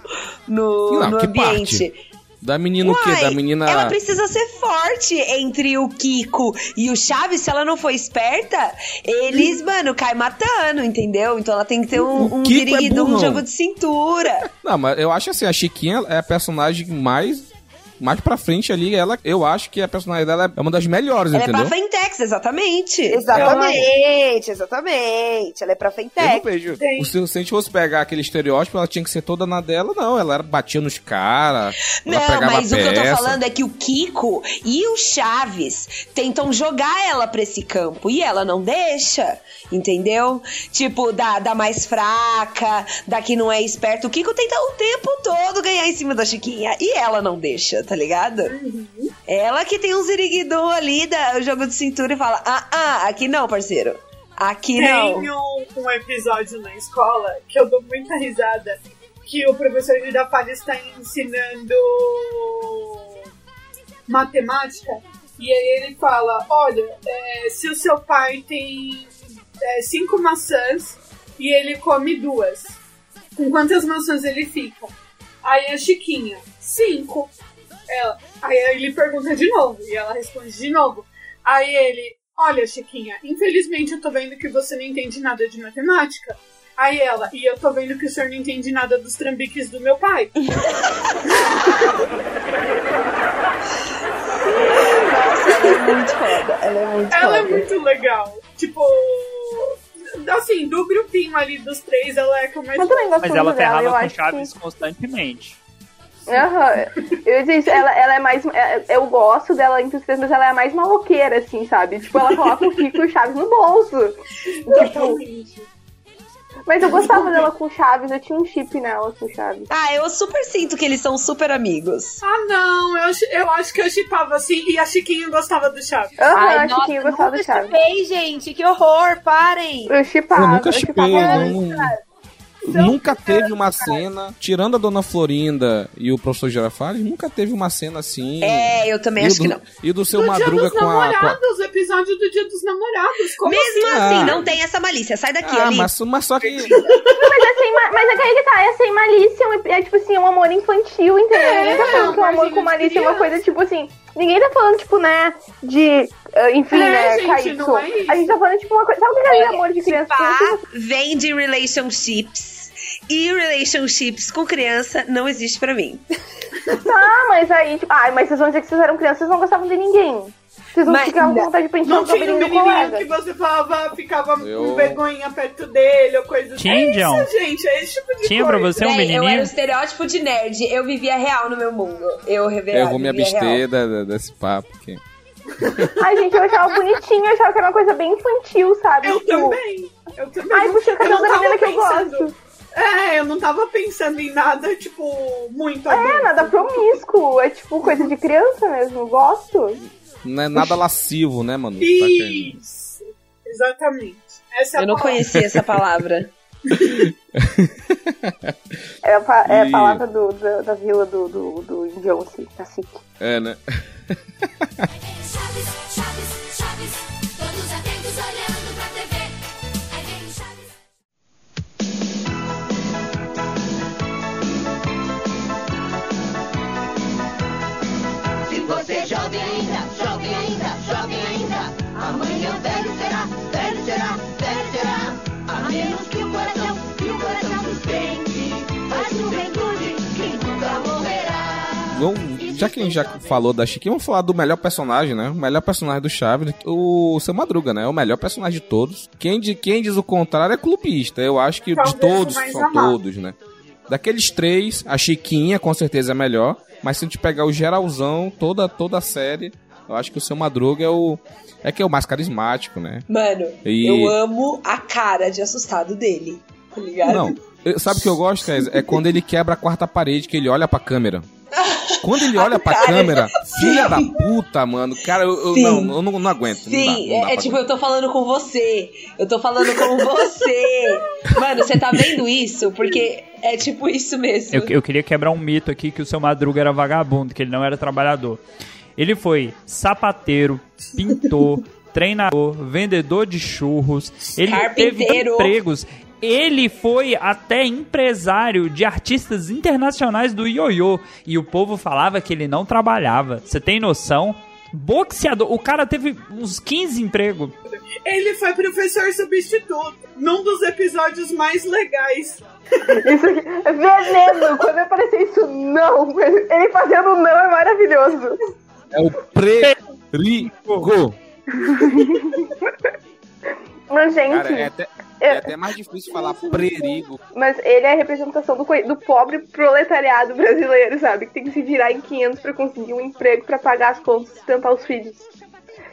Speaker 2: no,
Speaker 1: Não,
Speaker 2: no
Speaker 1: que
Speaker 2: ambiente.
Speaker 1: parte? Da menina o quê?
Speaker 2: Uai,
Speaker 1: Da menina.
Speaker 2: Ela precisa ser forte entre o Kiko e o Chaves. Se ela não for esperta, eles, mano, cai matando, entendeu? Então ela tem que ter um, um
Speaker 1: é
Speaker 2: um jogo de cintura.
Speaker 1: Não, mas eu acho assim, a Chiquinha é a personagem mais. Mais pra frente ali, ela, eu acho que a personagem dela é uma das melhores,
Speaker 2: Ela é
Speaker 1: entendeu?
Speaker 2: pra Fentex, exatamente. Exatamente, exatamente. Ela é pra
Speaker 1: Eu não
Speaker 2: Fentex.
Speaker 1: vejo.
Speaker 4: Tem.
Speaker 1: O, se, se a gente fosse pegar aquele estereótipo, ela tinha que ser toda na dela, não. Ela era, batia nos caras, ela
Speaker 2: Não,
Speaker 1: pegava
Speaker 2: mas o que eu tô falando é que o Kiko e o Chaves tentam jogar ela pra esse campo e ela não deixa, entendeu? Tipo, da, da mais fraca, da que não é esperta. O Kiko tenta o tempo todo ganhar em cima da Chiquinha e ela não deixa, tá ligado? Ela que tem um ziriguidum ali, da, o jogo de cintura e fala: ah, ah, aqui não, parceiro. Aqui não.
Speaker 4: Tem um, um episódio na escola que eu dou muita risada. Que o professor Girafales está ensinando matemática. E aí ele fala: Olha, é, se o seu pai tem é, cinco maçãs e ele come duas, com quantas maçãs ele fica? Aí a Chiquinha: Cinco. Ela, aí ele pergunta de novo e ela responde de novo. Aí ele: Olha, Chiquinha, infelizmente eu tô vendo que você não entende nada de matemática. Aí ela, e eu tô vendo que o senhor não entende nada dos trambiques do meu pai.
Speaker 2: Ela é muito foda. Ela é muito
Speaker 4: Ela é muito legal. Tipo, assim, do grupinho ali dos três, ela é a que eu mais
Speaker 5: Eu também gosto
Speaker 3: Mas ela
Speaker 5: dela,
Speaker 3: ferrava com Chaves
Speaker 5: que...
Speaker 3: constantemente.
Speaker 5: Aham. Eu, gente, ela, ela é mais. é- Eu gosto dela entre os três, mas ela é a mais maloqueira, assim, sabe? Tipo, ela coloca o Kiko e o Chaves no bolso. Tipo,
Speaker 4: Totalmente.
Speaker 5: mas eu gostava dela com o Chaves, eu tinha um chip nela com o Chaves.
Speaker 2: Ah, eu super sinto que eles são super amigos.
Speaker 4: Ah, não, eu, eu acho que eu chipava assim e a Chiquinha gostava do Chaves.
Speaker 5: Aham,
Speaker 7: Ai,
Speaker 5: a
Speaker 7: nossa,
Speaker 5: Chiquinha gostava do Chaves.
Speaker 7: chipei, gente. Que horror, parem.
Speaker 5: Eu chipava.
Speaker 1: Eu nunca
Speaker 5: eu
Speaker 1: chipei,
Speaker 5: chipava
Speaker 1: eu não- Nunca teve uma cena, tirando a Dona Florinda e o professor Girafales, nunca teve uma cena assim.
Speaker 2: É, eu também acho
Speaker 1: do,
Speaker 2: que não.
Speaker 1: E do seu
Speaker 4: do
Speaker 1: Madruga com a, com a-
Speaker 4: Namorados, o episódio do Dia dos Namorados. Como
Speaker 2: Mesmo
Speaker 1: assim?
Speaker 2: assim,
Speaker 1: Ah.
Speaker 2: não tem essa malícia. Sai daqui,
Speaker 1: Ah,
Speaker 2: ali.
Speaker 1: mas, mas só que.
Speaker 5: Mas é, sem ma- mas é que aí que tá, é sem malícia, é um- é tipo assim, um amor infantil, entendeu? ninguém tá falando que o amor com malícia é uma coisa, tipo assim, ninguém tá falando, tipo, né, de, ah, enfim,
Speaker 4: É,
Speaker 5: né,
Speaker 4: gente,
Speaker 5: Caíto.
Speaker 4: é isso.
Speaker 5: A gente tá falando, tipo, uma coisa, sabe o que é amor de criança?
Speaker 2: Pá vem de relationships. E relationships com criança não existe pra mim.
Speaker 5: Tá, mas aí, tipo, ai, mas vocês vão dizer que vocês eram crianças, vocês não gostavam de ninguém. Vocês não
Speaker 2: Mas
Speaker 5: ficavam com vontade de preencher
Speaker 4: Não tinha um menininho
Speaker 5: colega.
Speaker 4: que você falava, ficava
Speaker 1: Eu-
Speaker 4: com vergonha perto dele ou coisa assim.
Speaker 3: Tinha,
Speaker 4: É isso, gente, é esse tipo de
Speaker 3: Tinha pra
Speaker 4: coisa.
Speaker 3: você um
Speaker 2: Véi, eu era o
Speaker 3: menininho?
Speaker 2: estereótipo de nerd. Eu vivia real no meu mundo. Eu, revela,
Speaker 1: Eu vou me abster da- da- desse papo. aqui.
Speaker 5: Ai, gente, eu achava bonitinho, eu achava que era uma coisa bem infantil, sabe?
Speaker 4: Eu
Speaker 5: Tipo,
Speaker 4: também. Eu também.
Speaker 5: Ai, puxa o cabelo da menina que eu gosto.
Speaker 4: É, eu não tava pensando em nada, tipo, muito
Speaker 5: É,
Speaker 4: adulto.
Speaker 5: nada promíscuo, é tipo coisa de criança mesmo, gosto.
Speaker 1: Não é nada lascivo, né, mano?
Speaker 4: Isso. Exatamente. Essa é a
Speaker 2: Eu não
Speaker 4: palavra.
Speaker 2: conhecia essa palavra.
Speaker 5: É a, pa- é a palavra do, da, da vila do, do, do Indião, assim, cacique.
Speaker 1: É, né?
Speaker 6: Você é jovem ainda, jovem ainda, jovem ainda, amanhã velho será, velho será, velho será. A menos que o coração, que o coração sustente a juventude que nunca morrerá.
Speaker 1: Vamos, já que a gente já falou da Chiquinha, vamos falar do melhor personagem, né? O melhor personagem do Chaves, o Seu Madruga, né? O melhor personagem de todos. Quem, de, quem diz o contrário é clubista. Eu acho que
Speaker 4: Talvez
Speaker 1: de todos, são
Speaker 4: amado.
Speaker 1: todos, né? Daqueles três, a Chiquinha com certeza é melhor. Mas se a gente pegar o geralzão, toda, toda a série, eu acho que o Seu Madruga é o. É que é o mais carismático, né?
Speaker 2: Mano,
Speaker 1: E-
Speaker 2: eu amo a cara de assustado dele. Tá ligado?
Speaker 1: Não. Sabe o que eu gosto? É quando ele quebra a quarta parede, que ele olha pra câmera. Quando ele olha pra
Speaker 2: Cara,
Speaker 1: câmera,
Speaker 2: sim.
Speaker 1: filha da puta, mano. Cara, eu, eu-
Speaker 2: Sim.
Speaker 1: não, eu não, não aguento. não dá,
Speaker 2: Sim,
Speaker 1: não dá
Speaker 2: é, é tipo, eu tô falando com você. Eu tô falando com você. Mano, você tá vendo isso? Porque é tipo isso mesmo.
Speaker 3: Eu, eu queria quebrar um mito aqui que o seu Madruga era vagabundo, que ele não era trabalhador. Ele foi sapateiro, pintor, treinador, vendedor de churros. Ele teve empregos. Ele foi até empresário de artistas internacionais do ioiô. E o povo falava que ele não trabalhava. Você tem noção? Boxeador. O cara teve uns 15 empregos.
Speaker 4: Ele foi professor substituto num dos episódios mais legais.
Speaker 5: Isso aqui, veneno! Quando aparecer isso, não! Ele fazendo não é maravilhoso.
Speaker 1: É o prerigo.
Speaker 5: Mas, gente,
Speaker 1: Cara, é até, é até mais difícil falar prerigo.
Speaker 5: mas ele é a representação do, do pobre proletariado brasileiro, sabe? Que tem que se virar em 500 pra conseguir um emprego pra pagar as contas e sustentar os filhos.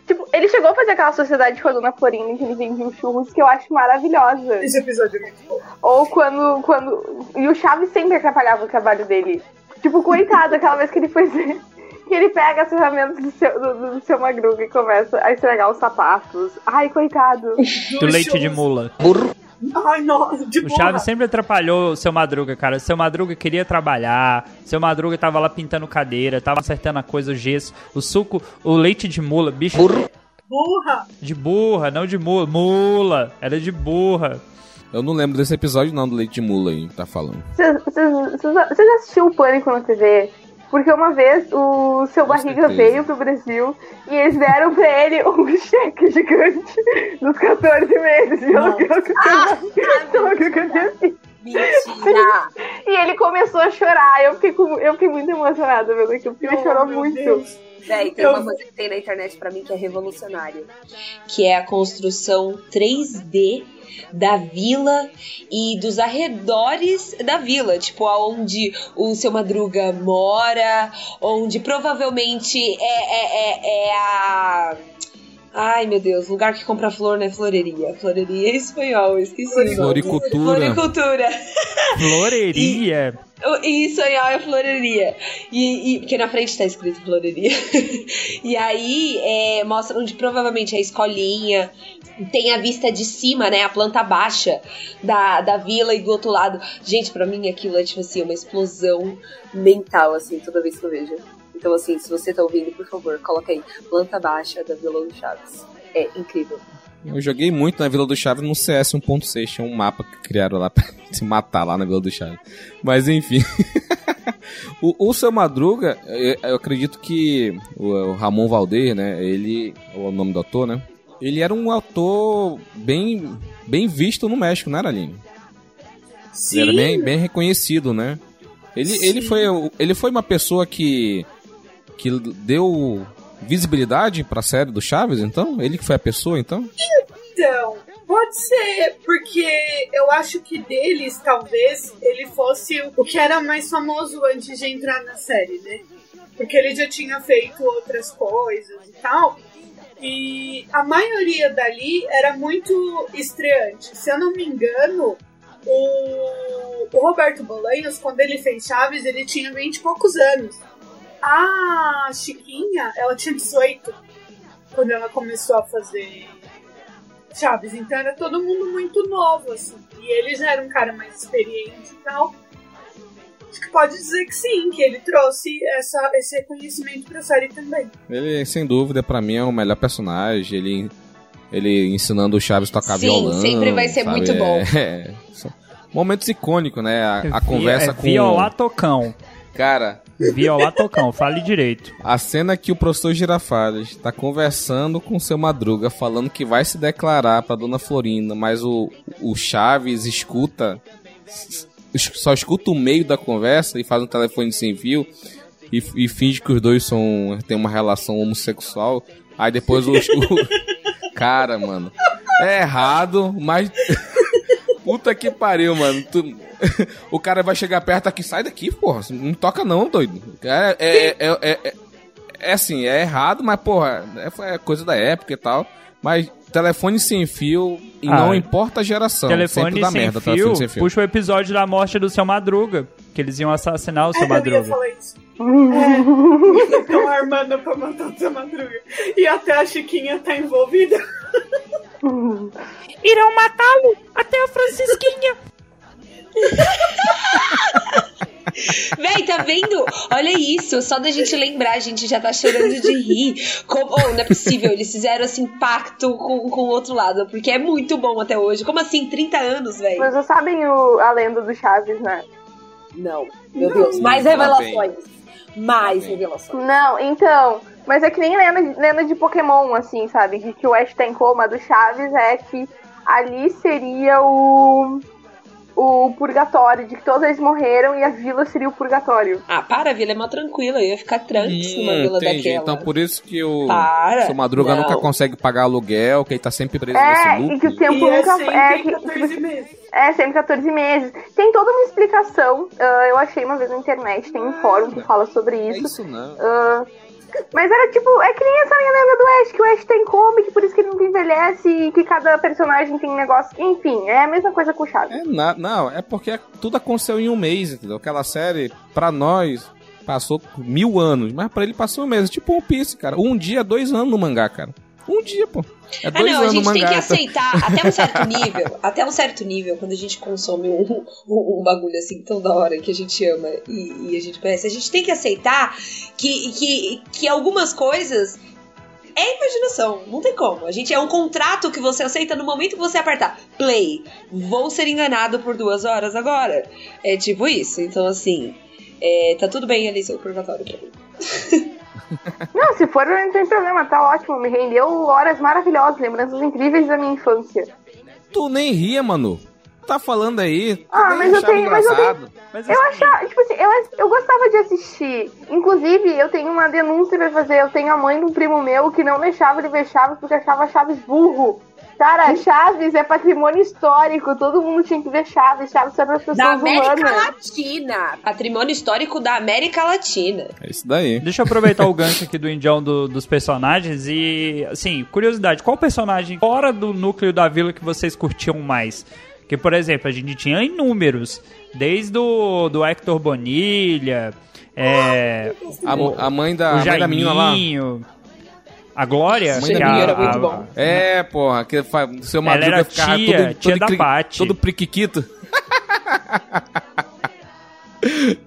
Speaker 5: Tipo, ele chegou a fazer aquela sociedade com a Dona Florinda, que ele vendia os churros, que eu acho maravilhosa.
Speaker 4: Esse episódio é muito bom.
Speaker 5: Ou quando, quando. E o Chaves sempre atrapalhava o trabalho dele. Tipo, coitado, aquela vez que ele foi. Que ele pega as ferramentas do seu, do, do seu Madruga e começa a estragar os sapatos. Ai, coitado.
Speaker 3: Do leite de mula.
Speaker 4: Ai, nossa, de
Speaker 3: O. Chaves sempre atrapalhou o seu Madruga, cara. Seu Madruga queria trabalhar. Seu Madruga tava lá pintando cadeira, tava acertando a coisa, o gesso, o suco, o leite de mula, bicho.
Speaker 4: Burra.
Speaker 3: De burra, não de mula. Mula, era de burra.
Speaker 1: Eu não lembro desse episódio não do Leite de Mula aí que tá falando.
Speaker 5: Você já assistiu o Pânico na TV? Porque uma vez o seu Barriga
Speaker 1: certeza.
Speaker 5: veio pro Brasil e eles deram pra ele um cheque gigante dos 14 meses de aluguel que tinha feito.
Speaker 2: Mentira!
Speaker 5: E ele começou a chorar. Eu fiquei, com- eu fiquei muito emocionada vendo aquilo, porque ele
Speaker 4: Oh,
Speaker 5: chorou muito.
Speaker 4: Deus.
Speaker 2: Véi, tem uma coisa que tem na internet pra mim que é revolucionária. Que é a construção 3D da vila e dos arredores da vila. Tipo, aonde o seu Madruga mora, onde provavelmente é, é, é, é a. Ai, meu Deus, lugar que compra flor não é floreria. Floreria é espanhol, eu esqueci.
Speaker 1: Floricultura.
Speaker 2: Floricultura.
Speaker 3: Floreria.
Speaker 2: E em espanhol é floreria. E, e- porque na frente tá escrito floreria. e aí é, mostra onde provavelmente é a escolinha. Tem a vista de cima, né? A planta baixa da, da vila e do outro lado. Gente, pra mim aquilo é tipo assim, uma explosão mental, assim, toda vez que eu vejo. Então, assim, se você tá ouvindo, por favor, coloca aí. Planta baixa da Vila do Chaves. É incrível.
Speaker 1: Eu joguei muito na Vila do Chaves no CS 1.6, tinha um mapa que criaram lá pra se matar lá na Vila do Chaves. Mas enfim. o, o seu Madruga, eu, eu acredito que o, o Ramon Valdeir, né? Ele. É o nome do ator, né? Ele era um ator bem, bem visto no México, não era, Aline? Ele era bem, bem reconhecido, né? Ele, ele, foi, ele foi uma pessoa que, que deu visibilidade pra série do Chaves, então? Ele que foi a pessoa, então?
Speaker 4: Então, pode ser, porque eu acho que deles, talvez, ele fosse o que era mais famoso antes de entrar na série, né? Porque ele já tinha feito outras coisas e tal. E a maioria dali era muito estreante. Se eu não me engano, o, o Roberto Bolanhos, quando ele fez Chaves, ele tinha 20 e poucos anos. A Chiquinha, ela tinha 18. quando ela começou a fazer Chaves. Então era todo mundo muito novo, assim. E ele já era um cara mais experiente e tal. Acho que pode dizer que sim, que ele trouxe essa, esse reconhecimento pra série também.
Speaker 1: Ele, sem dúvida, pra mim é o melhor personagem. Ele, ele ensinando o Chaves a tocar
Speaker 2: Sim,
Speaker 1: violão.
Speaker 2: sempre vai ser
Speaker 1: sabe?
Speaker 2: muito bom.
Speaker 1: É, momentos icônicos, né? A, a
Speaker 3: Vi-
Speaker 1: conversa
Speaker 3: é
Speaker 1: com.
Speaker 3: Violar tocão.
Speaker 1: Cara,
Speaker 3: Violar tocão, fale direito.
Speaker 1: a cena que o professor Girafales tá conversando com seu Madruga, falando que vai se declarar pra Dona Florinda, mas o, o Chaves escuta. Só escuta o meio da conversa e faz um telefone sem fio e, e finge que os dois são têm uma relação homossexual. Aí depois o- cara, mano, é errado, mas puta que pariu, mano. Tu- o cara vai chegar perto aqui, sai daqui, porra, não toca não, doido. É, é, é, é, é- é assim, é errado, mas porra, é, é coisa da época e tal. Mas telefone sem fio e
Speaker 3: Ah,
Speaker 1: não importa a geração, sempre
Speaker 3: telefone
Speaker 1: dá
Speaker 3: sem,
Speaker 1: merda,
Speaker 3: fio,
Speaker 1: telefone sem fio.
Speaker 3: puxa o episódio da morte do seu Madruga. Que eles iam assassinar o seu
Speaker 4: É, eu ia
Speaker 3: Madruga.
Speaker 4: falar isso. É, estão armando pra matar o seu madruga. E até a Chiquinha tá envolvida.
Speaker 7: Irão matá-lo até a Francisquinha.
Speaker 2: Véi, tá vendo? Olha isso, só da gente lembrar, a gente já tá chorando de rir. Como, oh, não é possível, eles fizeram esse impacto com, com o outro lado, porque é muito bom até hoje. Como assim, 30 anos, véi?
Speaker 5: Mas vocês sabem o, a lenda do Chaves, né?
Speaker 2: Não, meu Deus, mais
Speaker 1: Lá
Speaker 2: revelações. Mais revelações.
Speaker 5: Não, então. Mas é que nem lenda, lenda de Pokémon, assim, sabe? De que o Ash tá em coma do Chaves é que ali seria o. O purgatório, de que todos eles morreram e a vila seria o purgatório.
Speaker 2: Ah, para, a vila é mó tranquila, eu ia ficar numa
Speaker 1: Hum,
Speaker 2: vila
Speaker 1: entendi.
Speaker 2: daquela.
Speaker 1: Então por isso que o
Speaker 2: Para.
Speaker 1: seu Madruga
Speaker 2: Não.
Speaker 1: nunca consegue pagar aluguel, que ele tá sempre preso
Speaker 5: É,
Speaker 1: nesse
Speaker 5: e
Speaker 1: loop.
Speaker 5: que o tempo
Speaker 4: E é
Speaker 5: nunca.
Speaker 4: sempre
Speaker 5: É, que,
Speaker 4: 14 meses.
Speaker 5: é, sempre 14 meses. Tem toda uma explicação. ah, eu achei uma vez na internet, tem um fórum que fala sobre
Speaker 1: É
Speaker 5: isso.
Speaker 1: isso não.
Speaker 5: Ah, mas era tipo, é que nem essa minha lenda do Ash, que o Ash tem que por isso que ele nunca envelhece e que cada personagem tem negócio. Enfim, é a mesma coisa com o Chaves.
Speaker 1: É na- não, é porque tudo aconteceu em um mês, entendeu? Aquela série, pra nós, passou mil anos, mas pra ele passou um mês. Tipo One Piece, cara. Um dia, dois anos no mangá, cara. Um dia, pô. É
Speaker 2: Ah,
Speaker 1: dois
Speaker 2: não, a gente tem que aceitar até um certo nível, até um certo nível, quando a gente consome um, um, um bagulho assim tão da hora que a gente ama e, e a gente conhece, a gente tem que aceitar que, que, que algumas coisas é imaginação, não tem como. A gente é um contrato que você aceita no momento que você apertar play. Vou ser enganado por duas horas agora. É tipo isso. Então, assim, é, tá tudo bem ali seu purgatório pra mim.
Speaker 5: Não, se for, não tem problema, tá ótimo. Me rendeu horas maravilhosas, lembranças incríveis da minha infância.
Speaker 1: Tu nem ria, mano. Tá falando aí. tu
Speaker 5: Ah,
Speaker 1: nem
Speaker 5: mas eu tenho- mas eu
Speaker 1: engraçado.
Speaker 3: Mas,
Speaker 5: Eu
Speaker 3: assim,
Speaker 5: achava, tipo assim, eu, eu gostava de assistir. Inclusive, eu tenho uma denúncia pra fazer. Eu tenho a mãe de um primo meu que não deixava ele ver Chaves porque achava Chaves burro. Cara, Chaves é patrimônio histórico. Todo mundo tinha que ver Chaves. Chaves é para as
Speaker 2: Da
Speaker 5: pessoas
Speaker 2: América
Speaker 5: humanas.
Speaker 2: Latina. Patrimônio histórico da América Latina.
Speaker 1: É isso daí.
Speaker 3: Deixa eu aproveitar o gancho aqui do Indião do- dos personagens e, assim, curiosidade, qual personagem fora do núcleo da vila que vocês curtiam mais? Que, por exemplo, a gente tinha inúmeros, desde o do Hector Bonilha, é,
Speaker 1: A, a mãe da,
Speaker 3: o
Speaker 1: a mãe da menina lá.
Speaker 3: A Glória,
Speaker 1: Mãe
Speaker 3: que
Speaker 1: da
Speaker 3: a-
Speaker 2: era muito
Speaker 3: a-
Speaker 2: bom.
Speaker 1: É, porra, que fa... seu
Speaker 3: Ela
Speaker 1: Madruga
Speaker 3: era
Speaker 1: ficava
Speaker 3: tia,
Speaker 1: todo,
Speaker 3: tia
Speaker 1: todo,
Speaker 3: da
Speaker 1: cri-
Speaker 3: Paty.
Speaker 1: todo priquiquito.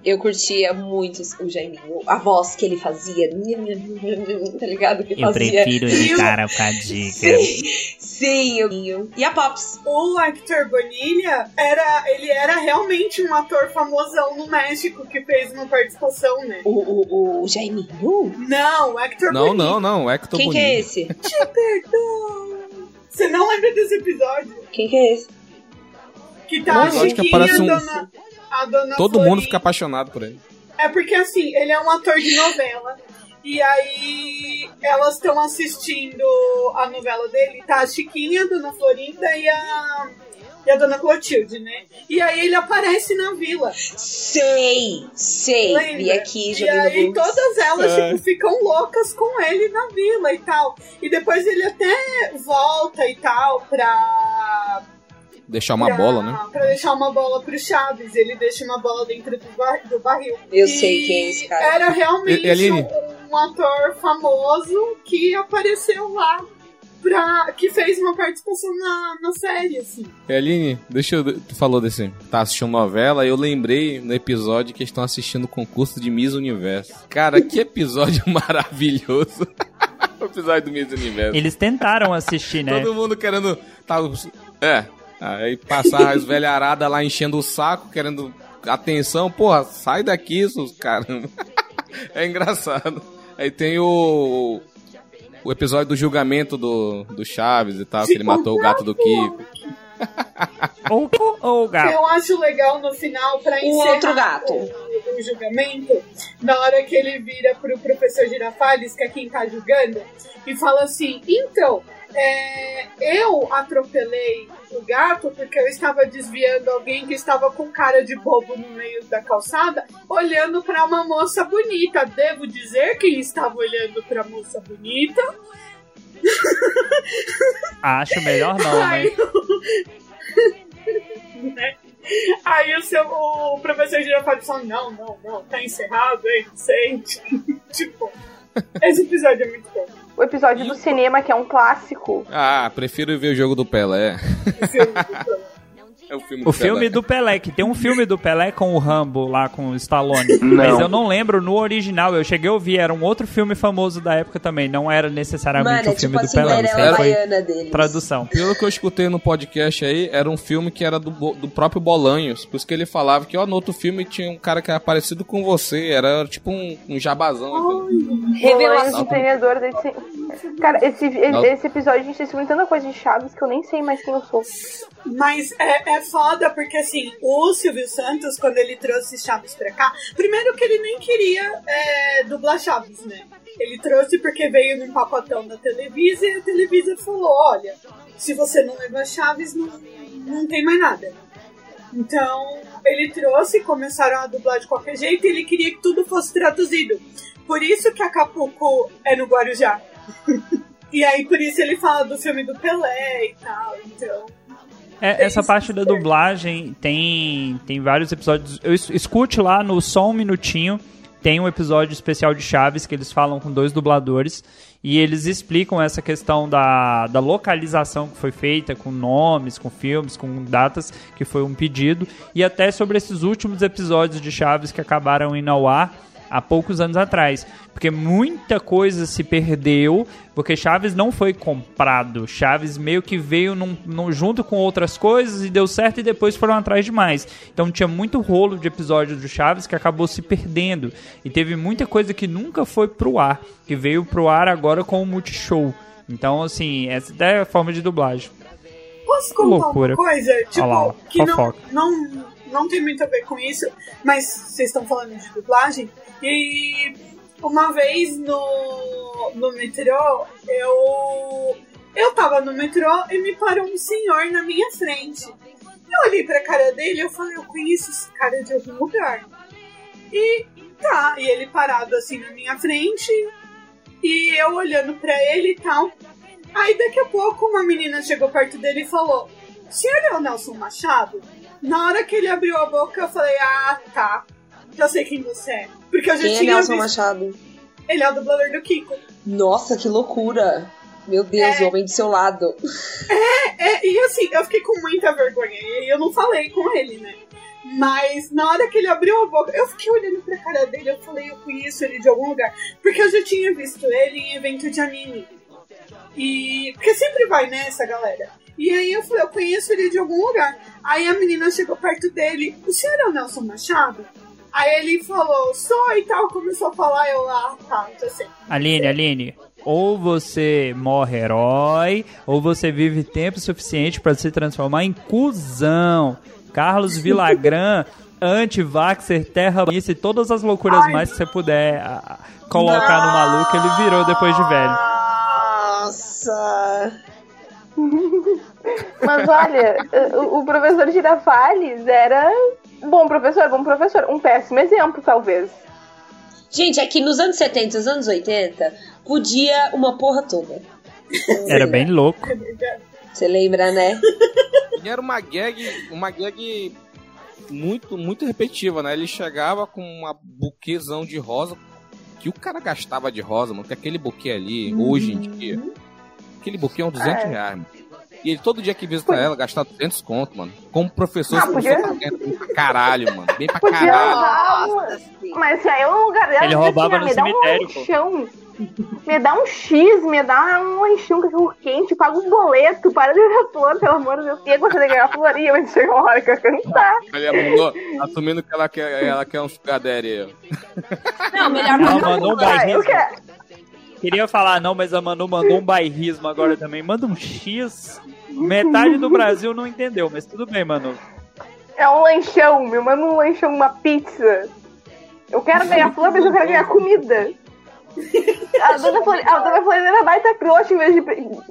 Speaker 2: Eu curtia muito o Jaiminho. A voz que ele fazia. Tá ligado? Que fazia.
Speaker 3: esse cara ficar dica.
Speaker 2: Sim, sim. Eu... E a Pops.
Speaker 4: O Hector Bonilha era, ele era realmente um ator famosão no México que fez uma participação, né?
Speaker 2: O, o, o Jaiminho?
Speaker 4: Não, o Hector
Speaker 1: Não,
Speaker 4: Bonilha.
Speaker 1: não, não. É que tô
Speaker 2: Quem que é esse?
Speaker 4: Te perdoo. Você não lembra desse episódio?
Speaker 2: Quem que é esse?
Speaker 4: Que tá
Speaker 1: Um
Speaker 4: a
Speaker 1: que
Speaker 4: Chiquinha,
Speaker 1: aparece um-
Speaker 4: dona
Speaker 1: Todo
Speaker 4: Florinda.
Speaker 1: mundo fica apaixonado por ele.
Speaker 4: É porque assim, ele é um ator de novela. E aí elas estão assistindo a novela dele. Tá a Chiquinha, a Dona Florinda e a. E a Dona Clotilde, né? E aí ele aparece na vila.
Speaker 2: Sei, sei.
Speaker 4: Lembra?
Speaker 2: Vi aqui,
Speaker 4: E aí todas elas,
Speaker 1: É.
Speaker 4: tipo, ficam loucas com ele na vila e tal. E depois ele até volta e tal pra.
Speaker 1: Deixar uma
Speaker 4: pra-
Speaker 1: bola, né?
Speaker 4: Pra deixar uma bola pro Chaves. Ele deixa uma bola dentro do, bar- do barril.
Speaker 2: Eu
Speaker 4: E
Speaker 2: sei quem é esse cara.
Speaker 4: Era realmente
Speaker 1: E- Eline?
Speaker 4: um, um ator famoso que apareceu lá. Pra, que fez uma participação na, na série, assim.
Speaker 1: Aline, deixa eu. Tu falou desse. Tá assistindo novela, eu lembrei no episódio que estão assistindo o concurso de Miss Universo. Cara, que episódio maravilhoso. o episódio do Miss Universo.
Speaker 3: Eles tentaram assistir, né?
Speaker 1: Todo mundo querendo. Tá, é. Aí passar as velharadas lá enchendo o saco, querendo atenção. Porra, sai daqui, seus caramba. É engraçado. Aí tem o. O episódio do julgamento do, do Chaves e tal, que ele matou o gato do Kiko.
Speaker 3: Ou, ou gato.
Speaker 4: Eu acho legal no final, pra
Speaker 2: O
Speaker 4: encerrar
Speaker 2: outro gato.
Speaker 4: O, o julgamento, na hora que ele vira pro professor Girafales, que é quem tá julgando, e fala assim: então, é, eu atropelei o gato porque eu estava desviando alguém que estava com cara de bobo no meio da calçada, olhando pra uma moça bonita. Devo dizer quem estava olhando pra moça bonita?
Speaker 3: Acho melhor não,
Speaker 4: Aí,
Speaker 3: mas.
Speaker 4: o- né? Aí o, seu, o professor Girafales fala: Não, não, não, tá encerrado, é inocente. tipo, esse episódio é muito bom.
Speaker 5: O episódio do cinema, que é um clássico.
Speaker 1: Ah, prefiro ver o jogo do Pelé.
Speaker 4: Esse é muito bom.
Speaker 1: É o filme
Speaker 3: O filme do Pelé, que tem um filme do Pelé com o Rambo lá com o Stallone.
Speaker 8: Não.
Speaker 3: Mas eu não lembro no original. Eu cheguei a ouvir, era um outro filme famoso da época também. Não era necessariamente
Speaker 2: Mano, é
Speaker 3: o filme
Speaker 2: tipo
Speaker 3: do Pelé. Isso
Speaker 2: Cinderela
Speaker 3: aí foi
Speaker 2: deles.
Speaker 3: tradução.
Speaker 1: Pelo que eu escutei no podcast aí, era um filme que era do, do próprio Bolanhos. Por isso que ele falava que, ó, no outro filme tinha um cara que era parecido com você. Era tipo um, um jabazão.
Speaker 2: Revelação.
Speaker 5: Desse... Cara, esse, esse episódio a gente descobriu tanta coisa de Chaves que eu nem sei mais quem eu sou.
Speaker 4: Mas é, é foda porque, assim, o Silvio Santos, quando ele trouxe Chaves pra cá, primeiro que ele nem queria é, dublar Chaves, né? Ele trouxe porque veio num pacotão da Televisa e a Televisa falou: olha, se você não leva Chaves, não, não tem mais nada. Então, ele trouxe, começaram a dublar de qualquer jeito e ele queria que tudo fosse traduzido. Por isso que Acapulco é no Guarujá. e aí, por isso ele fala do filme do Pelé e tal, então...
Speaker 3: É, essa parte da dublagem tem, tem vários episódios. Eu es- escute lá no Só um Minutinho. Tem um episódio especial de Chaves que eles falam com dois dubladores e eles explicam essa questão da, da localização que foi feita, com nomes, com filmes, com datas, que foi um pedido, e até sobre esses últimos episódios de Chaves que acabaram indo ao ar há poucos anos atrás. Porque muita coisa se perdeu, porque Chaves não foi comprado. Chaves meio que veio num- num- junto com outras coisas e deu certo e depois foram atrás de mais. Então tinha muito rolo de episódios do Chaves que acabou se perdendo. E teve muita coisa que nunca foi pro ar, que veio pro ar agora com o Multishow. Então, assim, essa é a forma de dublagem.
Speaker 4: Posso contar
Speaker 3: Loucura.
Speaker 4: uma coisa? Tipo,
Speaker 3: lá,
Speaker 4: que não, não, não tem muito a ver com isso, mas vocês estão falando de dublagem. E uma vez no, no metrô, eu, eu tava no metrô e me parou um senhor na minha frente. Eu olhei pra cara dele e eu falei, eu conheço esse cara de algum lugar. E tá, e ele parado assim na minha frente, e eu olhando pra ele e tal. Aí daqui a pouco uma menina chegou perto dele e falou: Senhor é o Nelson Machado? Na hora que ele abriu a boca, eu falei: Ah, tá. Já sei quem você é. Porque eu já
Speaker 2: Quem é
Speaker 4: tinha
Speaker 2: Nelson
Speaker 4: visto.
Speaker 2: Machado?
Speaker 4: Ele é o dublador do Kiko.
Speaker 2: Nossa, que loucura. Meu Deus, o homem do seu lado.
Speaker 4: É, e assim, eu fiquei com muita vergonha. E eu não falei com ele, né? Mas na hora que ele abriu a boca, eu fiquei olhando pra cara dele. Eu falei, eu conheço ele de algum lugar. Porque eu já tinha visto ele em evento de anime. E. Porque sempre vai, né, essa galera. E aí eu falei, eu conheço ele de algum lugar. Aí a menina chegou perto dele, o senhor é o Nelson Machado? Aí ele falou, sou e tal, começou a falar, eu lá, tá, já sei.
Speaker 3: Aline, Aline, ou você morre herói, ou você vive tempo suficiente pra se transformar em cuzão. Carlos Vilagran, anti-vaxxer, terra e todas as loucuras mais que você puder ah, colocar no maluco, ele virou depois de velho.
Speaker 2: Nossa.
Speaker 5: Mas olha, o, o professor Girafales era bom professor, bom professor. Um péssimo exemplo, talvez.
Speaker 2: Gente, é que nos anos 70 e nos anos 80, podia uma porra toda.
Speaker 3: Era bem louco.
Speaker 2: Você lembra, né?
Speaker 1: E era uma gag, uma gag muito, muito repetitiva, né? Ele chegava com uma buquezão de rosa, que o cara gastava de rosa, mano, que aquele buquê ali, hoje em dia, aquele buquê é uns 200
Speaker 5: É.
Speaker 1: reais, mano. E ele todo dia que visita ela, gastava 200 conto, mano. Como professor,
Speaker 5: Ah,
Speaker 1: esse
Speaker 5: podia-
Speaker 1: professor tá caralho, mano. Bem pra
Speaker 5: Podia
Speaker 1: caralho.
Speaker 5: uma... Mas se aí eu no lugar dela,
Speaker 3: Ele
Speaker 5: eu
Speaker 3: roubava
Speaker 5: tinha,
Speaker 3: no
Speaker 5: me dá
Speaker 3: cemitério,
Speaker 5: um
Speaker 3: pô.
Speaker 5: lanchão. Me dá um X, me dá um lanchinho com cachorro quente, paga um boleto, para de ganhar flor, pelo amor de Deus. E você de ganhar flor, e mas chega uma hora que eu
Speaker 1: mandou, assumindo que ela quer, ela quer um sugar daddy.
Speaker 2: Não, melhor
Speaker 3: Ela
Speaker 2: não.
Speaker 3: mandou um
Speaker 5: Ah,
Speaker 3: bairrismo.
Speaker 5: quero.
Speaker 3: Queria falar não, mas a Manu mandou um bairrismo agora também. Manda um X. Metade do Brasil não entendeu, mas tudo bem, Manu.
Speaker 5: É um lanchão, me manda um lanchão, uma pizza. Eu quero ganhar flor, mas eu quero ganhar comida. A dona, Flor, a dona Florinda vai estar trouxa em vez de.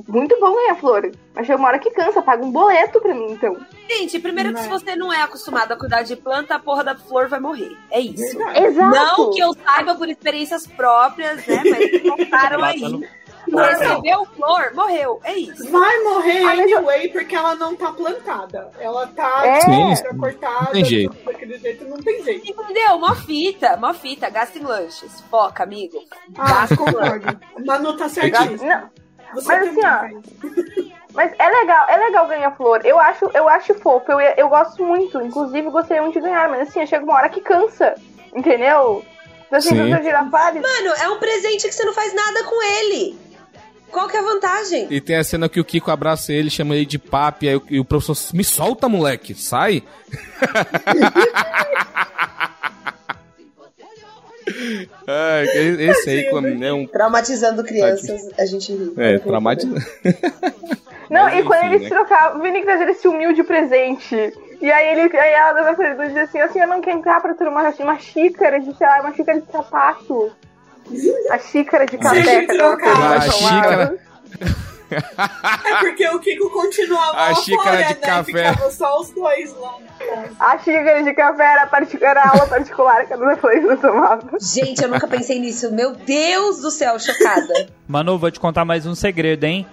Speaker 5: Muito bom ganhar flor. Mas chega uma hora que cansa, paga um boleto pra mim, então.
Speaker 2: Gente, primeiro que se
Speaker 4: é.
Speaker 2: você não é acostumado a cuidar de planta, a porra da flor vai morrer. É isso.
Speaker 5: Exato.
Speaker 2: Não que eu saiba por experiências próprias, né? Mas contaram aí. Não recebeu flor, morreu. É isso.
Speaker 4: Vai morrer
Speaker 5: mas eu-
Speaker 4: anyway porque ela não tá plantada. Ela tá
Speaker 5: É.
Speaker 1: Sim,
Speaker 4: tipo, cortada,
Speaker 1: não tem jeito.
Speaker 4: daquele jeito, não tem jeito.
Speaker 2: Entendeu? Mó fita, mó fita. Gasta em lanches. Foca, amigo.
Speaker 4: Ah,
Speaker 2: lanches.
Speaker 4: concordo. Manu tá certíssimo.
Speaker 5: Não,
Speaker 4: Você
Speaker 5: mas assim, ó, mas é legal, é legal ganhar flor. Eu acho, eu acho fofo, eu, eu gosto muito. Inclusive, gostaria muito de ganhar, mas assim, chega uma hora que cansa. Entendeu? Assim,
Speaker 1: Sim.
Speaker 2: Mano, é um presente que você não faz nada com ele. Qual que é a vantagem?
Speaker 1: E tem a cena que o Kiko abraça ele, chama ele de papi, aí o, e o professor, me solta, moleque, sai. Ai, que- esse aí quando é um.
Speaker 2: Traumatizando crianças, a gente ri.
Speaker 1: É, traumatizante.
Speaker 5: Não,
Speaker 1: Mas
Speaker 5: e quando
Speaker 1: enfim,
Speaker 5: eles
Speaker 1: né?
Speaker 5: trocavam, o Vini trazer esse humilde presente. E aí ele, aí a dona Fernanda dizia assim, assim, eu não quero entrar pra ter uma, uma xícara de, sei lá, uma xícara de sapato. A xícara de café. Que ela.
Speaker 1: A xícara-
Speaker 4: É porque o Kiko continuava
Speaker 1: A
Speaker 4: lá
Speaker 1: xícara
Speaker 4: fora,
Speaker 1: de
Speaker 4: né?
Speaker 1: café.
Speaker 4: Ficava só os dois lá.
Speaker 5: A xícara de café era, partic- era a aula particular que a dona Florinda tomava.
Speaker 2: Gente, eu nunca pensei nisso. Meu Deus do céu, chocada.
Speaker 3: Manu, vou te contar mais um segredo, hein?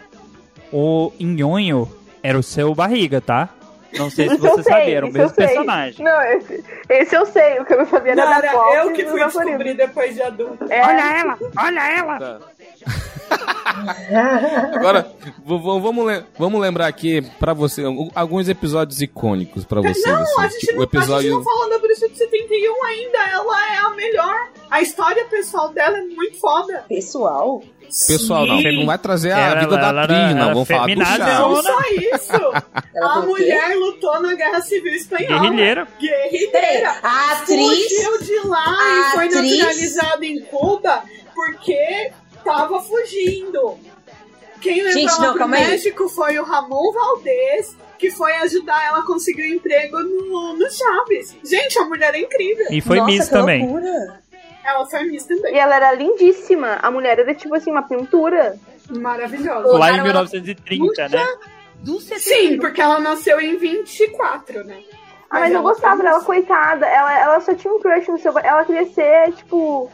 Speaker 3: O Nhonho era o seu barriga, tá? Não sei se
Speaker 5: Isso eu
Speaker 3: você
Speaker 5: sei,
Speaker 3: sabia, era o mesmo personagem.
Speaker 5: Não, esse, esse eu sei, o que eu não sabia era da
Speaker 4: Cara,
Speaker 5: Pop
Speaker 4: eu que fui
Speaker 5: da
Speaker 4: descobrir depois de adulto.
Speaker 5: É,
Speaker 7: Olha ela, olha ela.
Speaker 1: Tá. Agora, vamos, vamos lembrar aqui pra você alguns episódios icônicos pra vocês.
Speaker 4: Não,
Speaker 1: assim.
Speaker 4: a gente,
Speaker 1: Tipo,
Speaker 4: não,
Speaker 1: o episódio.
Speaker 4: a gente não falou da Bruxa de 71 ainda. Ela é a melhor. A história pessoal dela é muito foda.
Speaker 2: Pessoal?
Speaker 1: Pessoal, não,
Speaker 3: Sim.
Speaker 1: não vai trazer a
Speaker 3: Ela-
Speaker 1: vida
Speaker 3: ela
Speaker 1: da atriz, não. Vamos falar do
Speaker 3: feminada,
Speaker 4: Não só isso.
Speaker 2: Ela
Speaker 4: a mulher lutou na Guerra Civil Espanhola.
Speaker 3: Guerrilheira.
Speaker 4: Guerrilheira.
Speaker 2: a atriz.
Speaker 4: Fugiu de lá e foi
Speaker 2: atriz-
Speaker 4: naturalizada em Cuba porque tava fugindo. Quem levou
Speaker 2: Gente,
Speaker 4: ela
Speaker 2: não,
Speaker 4: pro
Speaker 2: calma aí.
Speaker 4: México foi o Ramon Valdez, que foi ajudar ela a conseguir um emprego no, no Chaves. Gente, a mulher é incrível.
Speaker 3: E foi
Speaker 2: Nossa,
Speaker 3: Miss
Speaker 2: que
Speaker 3: também.
Speaker 2: loucura.
Speaker 4: Ela foi Miss
Speaker 5: E
Speaker 4: também.
Speaker 5: ela era lindíssima. A mulher era tipo assim, uma pintura.
Speaker 4: Maravilhosa.
Speaker 3: Lá em
Speaker 2: Colocaram
Speaker 3: 1930, né?
Speaker 2: Do 71.
Speaker 4: Sim, porque ela nasceu em 24, né?
Speaker 5: Ah, mas eu
Speaker 4: ela
Speaker 5: gostava dela, coitada. Ela, ela só tinha um crush no seu. Ela queria ser, tipo,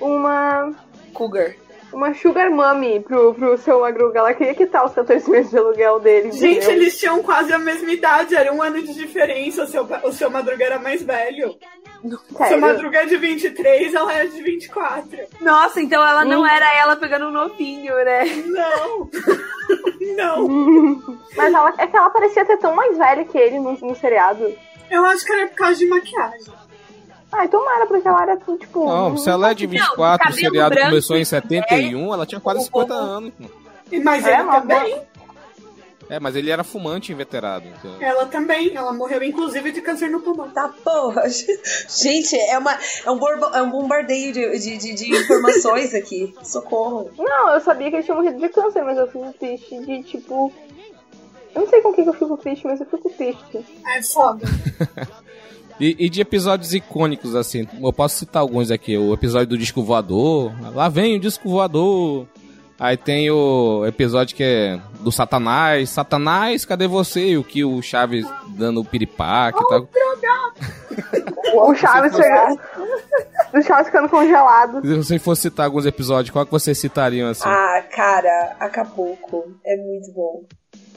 Speaker 5: uma.
Speaker 2: Cougar.
Speaker 5: Uma sugar mommy pro, pro seu Madruga. Ela queria quitar os 14 meses de aluguel dele.
Speaker 4: Gente,
Speaker 5: entendeu?
Speaker 4: eles tinham quase a mesma idade, era um ano de diferença. O seu, o seu Madruga era mais velho. O seu
Speaker 5: Sério?
Speaker 4: Madruga é de 23, ela é de 24.
Speaker 2: Nossa, então ela não era ela pegando um novinho, né?
Speaker 4: Não. Não.
Speaker 5: Mas ela, é que ela parecia ter tão mais velha que ele no, no seriado.
Speaker 4: Eu acho que era por causa de maquiagem.
Speaker 5: Ai, tomara, porque ela era, tipo.
Speaker 1: Não, se ela é de
Speaker 2: Não,
Speaker 1: 24, o
Speaker 2: cabelo
Speaker 1: seriado
Speaker 2: branco,
Speaker 1: começou em 71, ela tinha quase 50 anos.
Speaker 4: Mas
Speaker 5: É,
Speaker 4: ele
Speaker 5: uma
Speaker 4: também.
Speaker 1: É, mas ele era fumante inveterado. Então.
Speaker 4: Ela também. Ela morreu, inclusive, de câncer no pulmão.
Speaker 2: Tá porra. Gente, é, uma, é, um, borbo- é um bombardeio de, de, de- de informações aqui. Socorro.
Speaker 5: Não, eu sabia que ele tinha morrido de câncer, mas eu fico triste de, tipo. Eu não sei com o que que eu fico triste, mas eu fico triste.
Speaker 4: É foda.
Speaker 1: E, e de episódios icônicos, assim, eu posso citar alguns aqui. O episódio do disco voador. Lá vem o disco voador. Aí tem o episódio que é do Satanás. Satanás, cadê você? E o que o Chaves dando o piripaque e tal.
Speaker 5: O Chaves chegando. O Chaves ficando congelado.
Speaker 1: Se você fosse citar alguns episódios, qual que vocês citariam assim?
Speaker 2: Ah, cara, Acapulco. É muito bom.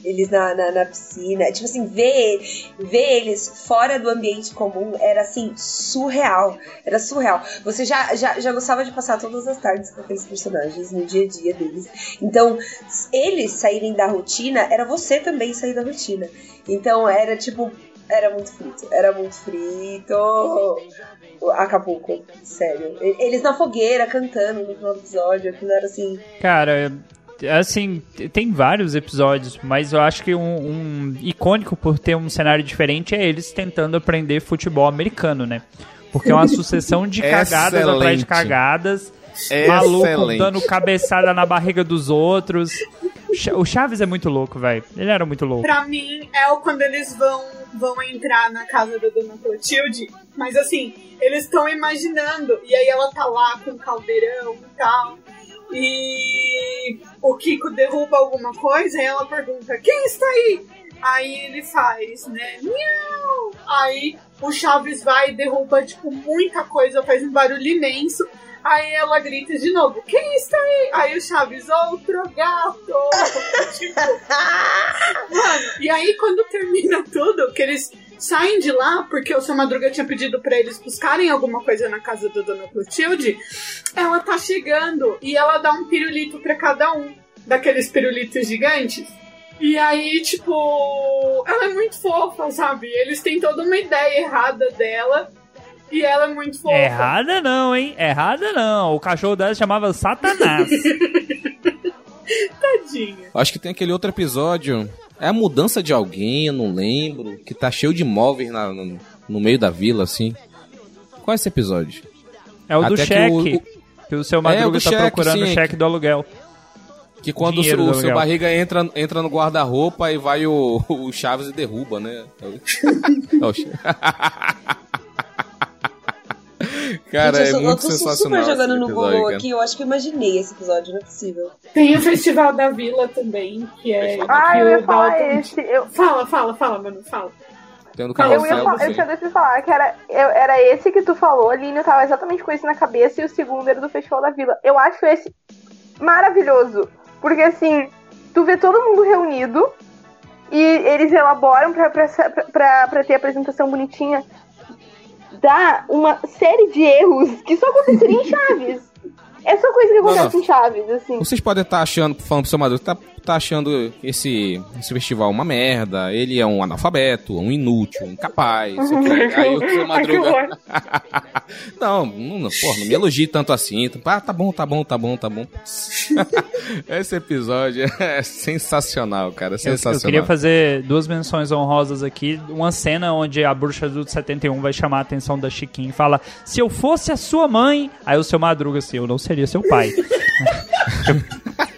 Speaker 2: Eles na, na, na piscina. Tipo assim, ver, ver eles fora do ambiente comum era assim, surreal. Era surreal. Você já, já, já gostava de passar todas as tardes com aqueles personagens no dia a dia deles. Então, eles saírem da rotina, era você também sair da rotina. Então era tipo. Era muito frito. Era muito frito. Acapulco, sério. Eles na fogueira cantando no final do episódio, aquilo era assim.
Speaker 3: Cara, assim, tem vários episódios, mas eu acho que um, um icônico por ter um cenário diferente é eles tentando aprender futebol americano, né? Porque é uma sucessão de cagadas atrás de
Speaker 1: Excelente.
Speaker 3: cagadas. Maluco
Speaker 1: Excelente.
Speaker 3: dando cabeçada na barriga dos outros. O Chaves é muito louco, velho. Ele era muito louco.
Speaker 4: Pra mim, é o quando eles vão, vão entrar na casa da Dona Clotilde. Mas assim, eles estão imaginando. E aí ela tá lá com o caldeirão e tal. E o Kiko derruba alguma coisa e ela pergunta: Quem está aí? Aí ele faz, né? Miau! Aí o Chaves vai e derruba, tipo, muita coisa, faz um barulho imenso. Aí ela grita de novo: Quem está aí? Aí o Chaves, outro gato! tipo, Mano, e aí quando termina tudo, que eles saem de lá, porque o seu Madruga tinha pedido pra eles buscarem alguma coisa na casa da Dona Clotilde, ela tá chegando e ela dá um pirulito pra cada um, daqueles pirulitos gigantes. E aí, tipo, ela é muito fofa, sabe? Eles têm toda uma ideia errada dela. E ela é muito fofa.
Speaker 3: Errada não, hein? Errada não. O cachorro dela chamava Satanás.
Speaker 4: Tadinha.
Speaker 1: Acho que tem aquele outro episódio. É a mudança de alguém, eu não lembro. Que tá cheio de móveis na- no, no meio da vila, assim. Qual é esse episódio?
Speaker 3: É o do
Speaker 1: Até que
Speaker 3: cheque.
Speaker 1: o-
Speaker 3: Que o seu
Speaker 1: É,
Speaker 3: Madruga
Speaker 1: o do
Speaker 3: tá
Speaker 1: cheque,
Speaker 3: procurando o
Speaker 1: sim.
Speaker 3: cheque do aluguel.
Speaker 1: Que quando o seu,
Speaker 3: do
Speaker 1: o seu barriga entra, entra no guarda-roupa e vai o, o Chaves e derruba, né? Oxe. Cara,
Speaker 2: Gente,
Speaker 1: é
Speaker 2: eu, eu
Speaker 1: muito
Speaker 2: tô
Speaker 1: sensacional.
Speaker 2: super jogando no Google
Speaker 1: cara.
Speaker 2: aqui, eu acho que eu imaginei esse episódio, não é possível.
Speaker 4: Tem o Festival da Vila também, que é.
Speaker 5: Ah, eu ia falar
Speaker 4: Dalton-
Speaker 5: esse. Eu,
Speaker 4: Fala, fala, fala, mano, fala.
Speaker 1: Tem
Speaker 5: eu ia falar, eu tinha deixado de falar que era, eu- era esse que tu falou, Aline, eu tava exatamente com isso na cabeça, e o segundo era do Festival da Vila. Eu acho esse maravilhoso. Porque assim, tu vê todo mundo reunido e eles elaboram pra, pra, pra, pra ter a apresentação bonitinha. Dá uma série de erros que só aconteceria em Chaves. É só coisa que
Speaker 1: Não,
Speaker 5: acontece
Speaker 1: não.
Speaker 5: em Chaves, assim.
Speaker 1: Vocês podem estar achando, falando pro seu Madruga, tá, tá achando esse, esse festival uma merda, ele é um analfabeto, um inútil, um incapaz. aqui. Aí o seu Madruga. Não, não, porra, não me elogie tanto assim. Ah, tá bom, tá bom, tá bom, tá bom. Esse episódio é sensacional, cara.
Speaker 3: Eu,
Speaker 1: Sensacional.
Speaker 3: eu queria fazer duas menções honrosas aqui. Uma cena onde a bruxa do 71 vai chamar a atenção da Chiquinha e fala: Se eu fosse a sua mãe. Aí o seu Madruga assim: Eu não seria seu pai.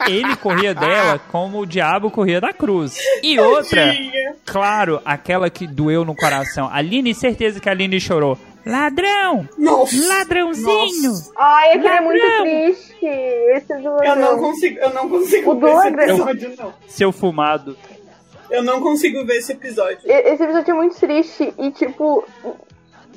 Speaker 3: Ele corria dela como o diabo corria da cruz. E outra,
Speaker 4: Tadinha.
Speaker 3: claro, aquela que doeu no coração. Aline, certeza que a Aline chorou. Ladrão!
Speaker 4: Nossa.
Speaker 3: Ladrãozinho!
Speaker 4: Nossa.
Speaker 5: Ai, aquele é muito triste. Esse do
Speaker 4: Eu não consigo, eu não consigo
Speaker 5: O
Speaker 4: ver esse
Speaker 5: Douglas.
Speaker 4: episódio, não.
Speaker 3: Seu fumado.
Speaker 4: Eu não consigo ver esse episódio.
Speaker 5: Esse episódio é muito triste e, tipo,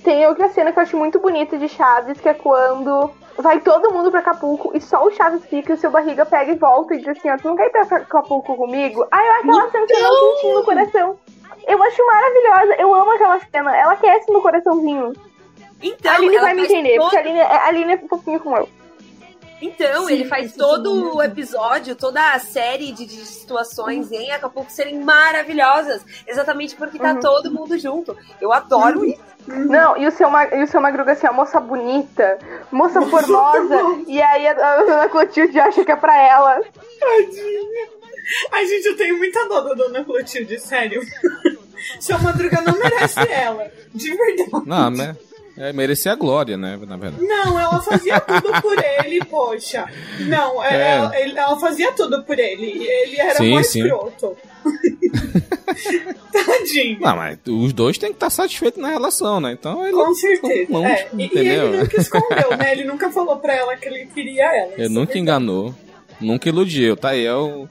Speaker 5: tem outra cena que eu acho muito bonita de Chaves, que é quando vai todo mundo pra Acapulco e só o Chaves fica e o seu barriga pega e volta e diz assim, ó, tu não quer ir pra Acapulco comigo? Aí eu aquela cena que eu não quentinho no coração. Eu acho maravilhosa, eu amo aquela cena, ela aquece no coraçãozinho.
Speaker 2: Então,
Speaker 5: a Aline vai me entender,
Speaker 2: todo-
Speaker 5: porque a Aline, é- a Aline é fofinha como eu.
Speaker 2: Então,
Speaker 4: Sim,
Speaker 2: ele faz todo o episódio, toda a série de, de situações em Acapulco serem maravilhosas. Exatamente porque tá
Speaker 5: Uhum.
Speaker 2: todo mundo junto. Eu adoro isso.
Speaker 5: Não, e o seu, e o seu Madruga assim, a moça bonita, moça formosa, e aí a, a Dona Clotilde acha que é pra ela.
Speaker 4: Tadinha. Ai, gente, eu tenho muita dó da Dona Clotilde, sério. Seu Madruga não merece ela. De verdade.
Speaker 1: Não, né? É, merecia a glória, né? Na verdade.
Speaker 4: Não, ela fazia tudo por ele, poxa. Não, é-
Speaker 1: É.
Speaker 4: Ela, ela fazia tudo por ele. Ele era
Speaker 1: Sim,
Speaker 4: mais
Speaker 1: sim.
Speaker 4: escroto. Tadinho.
Speaker 1: Não, mas os dois têm que estar satisfeitos na relação, né? Então ele.
Speaker 4: Com certeza.
Speaker 1: Não,
Speaker 4: é. E, e ele nunca escondeu, né? Ele nunca falou pra ela que ele queria ela.
Speaker 1: Ele
Speaker 4: Isso
Speaker 1: nunca
Speaker 4: é
Speaker 1: enganou, nunca iludiu. Tá aí, é o,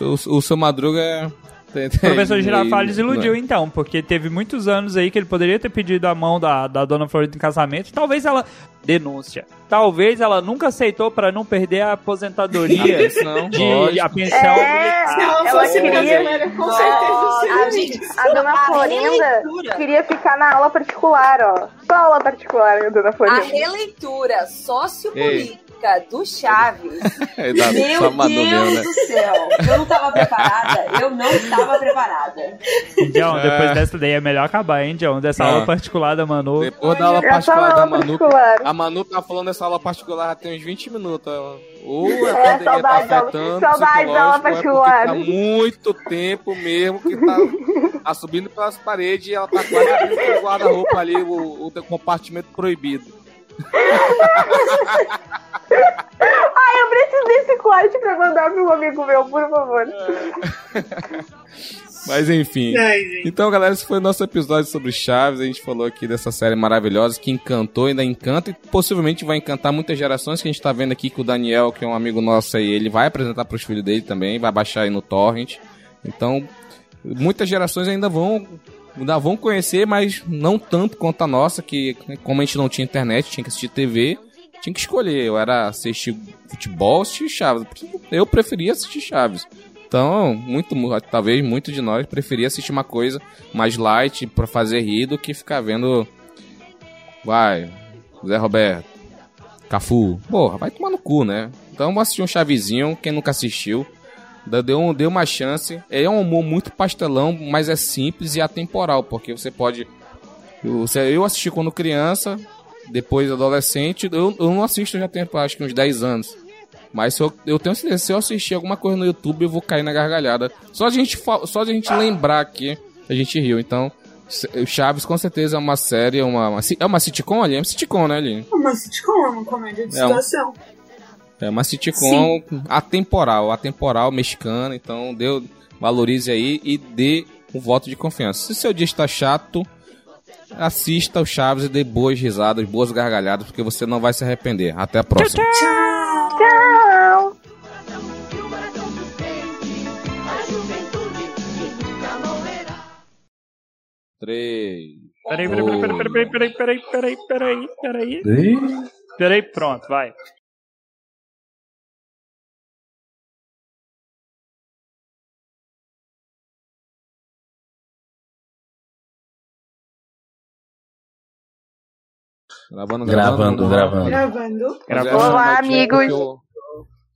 Speaker 1: o, o seu Madruga é, Tem-
Speaker 3: O
Speaker 1: tem-
Speaker 3: professor Girafales
Speaker 1: não
Speaker 3: iludiu então, porque teve muitos anos aí que ele poderia ter pedido a mão da, da dona Florinda em casamento. Talvez ela. Denúncia. Talvez ela nunca aceitou pra não perder a aposentadoria
Speaker 1: A pensão,
Speaker 3: de
Speaker 1: lógico.
Speaker 3: a pensão
Speaker 5: É,
Speaker 4: Se ela
Speaker 5: ela
Speaker 4: fosse
Speaker 5: queria-
Speaker 4: brasileira, com certeza
Speaker 5: A,
Speaker 4: seria.
Speaker 5: a dona
Speaker 8: A
Speaker 5: Florinda queria ficar na aula particular, ó. Só aula particular, a dona
Speaker 8: A
Speaker 5: Florinda.
Speaker 8: releitura sociopolítica do Chaves.
Speaker 1: É, dá-
Speaker 2: Meu
Speaker 1: Manu
Speaker 2: Deus
Speaker 1: mesmo, né?
Speaker 2: do céu. Eu não tava preparada. Eu não estava preparada.
Speaker 3: John, depois
Speaker 1: É.
Speaker 3: dessa daí é melhor acabar, hein, John? Dessa
Speaker 1: Ah.
Speaker 3: aula particular da Manu.
Speaker 1: Depois da aula
Speaker 5: É
Speaker 1: particular da Manu.
Speaker 5: particular.
Speaker 1: A Manu tá falando dessa aula particular tem uns 20 minutos. Ou a
Speaker 5: É,
Speaker 1: pandemia tá
Speaker 5: saudade da-
Speaker 1: afetando
Speaker 5: saudade da aula
Speaker 1: é
Speaker 5: particular.
Speaker 1: porque tá muito tempo mesmo que tá, tá subindo pelas paredes e ela tá quase abrindo o guarda-roupa ali, o, o teu compartimento proibido.
Speaker 5: Ai, eu preciso desse corte pra mandar pro amigo meu, por favor.
Speaker 1: Mas enfim. Então, galera, esse foi o nosso episódio sobre Chaves. A gente falou aqui dessa série maravilhosa que encantou, ainda encanta e possivelmente vai encantar muitas gerações. Que a gente tá vendo aqui que o Daniel, que é um amigo nosso aí, ele vai apresentar pros filhos dele também, vai baixar aí no Torrent. Então, muitas gerações ainda vão. Ainda vão conhecer, mas não tanto quanto a nossa, que como a gente não tinha internet, tinha que assistir TV, tinha que escolher. Eu era assistir futebol, assistir Chaves. Eu preferia assistir Chaves. Então, muito, mu- talvez muito de nós preferia assistir uma coisa mais light pra fazer rir do que ficar vendo. Vai, Zé Roberto, Cafu. Porra, vai tomar no cu, né? Então, vou assistir um Chavezinho, quem nunca assistiu. Deu, um- deu uma chance. É um humor muito pastelão, mas é simples e atemporal, porque você pode. Eu, assisti quando criança, depois adolescente. Eu, eu não assisto já tem acho que uns 10 anos. Mas se eu, eu tenho certeza, se eu assistir alguma coisa no YouTube, eu vou cair na gargalhada. Só a gente, só a gente lembrar aqui, a gente riu. Então, Chaves com certeza é uma série, é uma, uma é uma sitcom ali? É uma sitcom, né, ali?
Speaker 4: Uma sitcom, uma comédia de
Speaker 1: É um-
Speaker 4: situação.
Speaker 1: É uma sitcom atemporal, atemporal, mexicana. Então, deu, valorize aí e dê um voto de confiança. Se seu dia está chato, assista o Chaves e dê boas risadas, boas gargalhadas, porque você não vai se arrepender. Até a próxima.
Speaker 5: Tchau!
Speaker 6: Morrerá.
Speaker 1: Três.
Speaker 3: Peraí, peraí, peraí, peraí, peraí, peraí, peraí, peraí, peraí, peraí, peraí. Peraí, pronto, vai.
Speaker 1: Gravando,
Speaker 9: Gravando, gravando.
Speaker 4: Gravando.
Speaker 3: Gravando.
Speaker 1: a
Speaker 5: Olá, amigos.
Speaker 1: eu-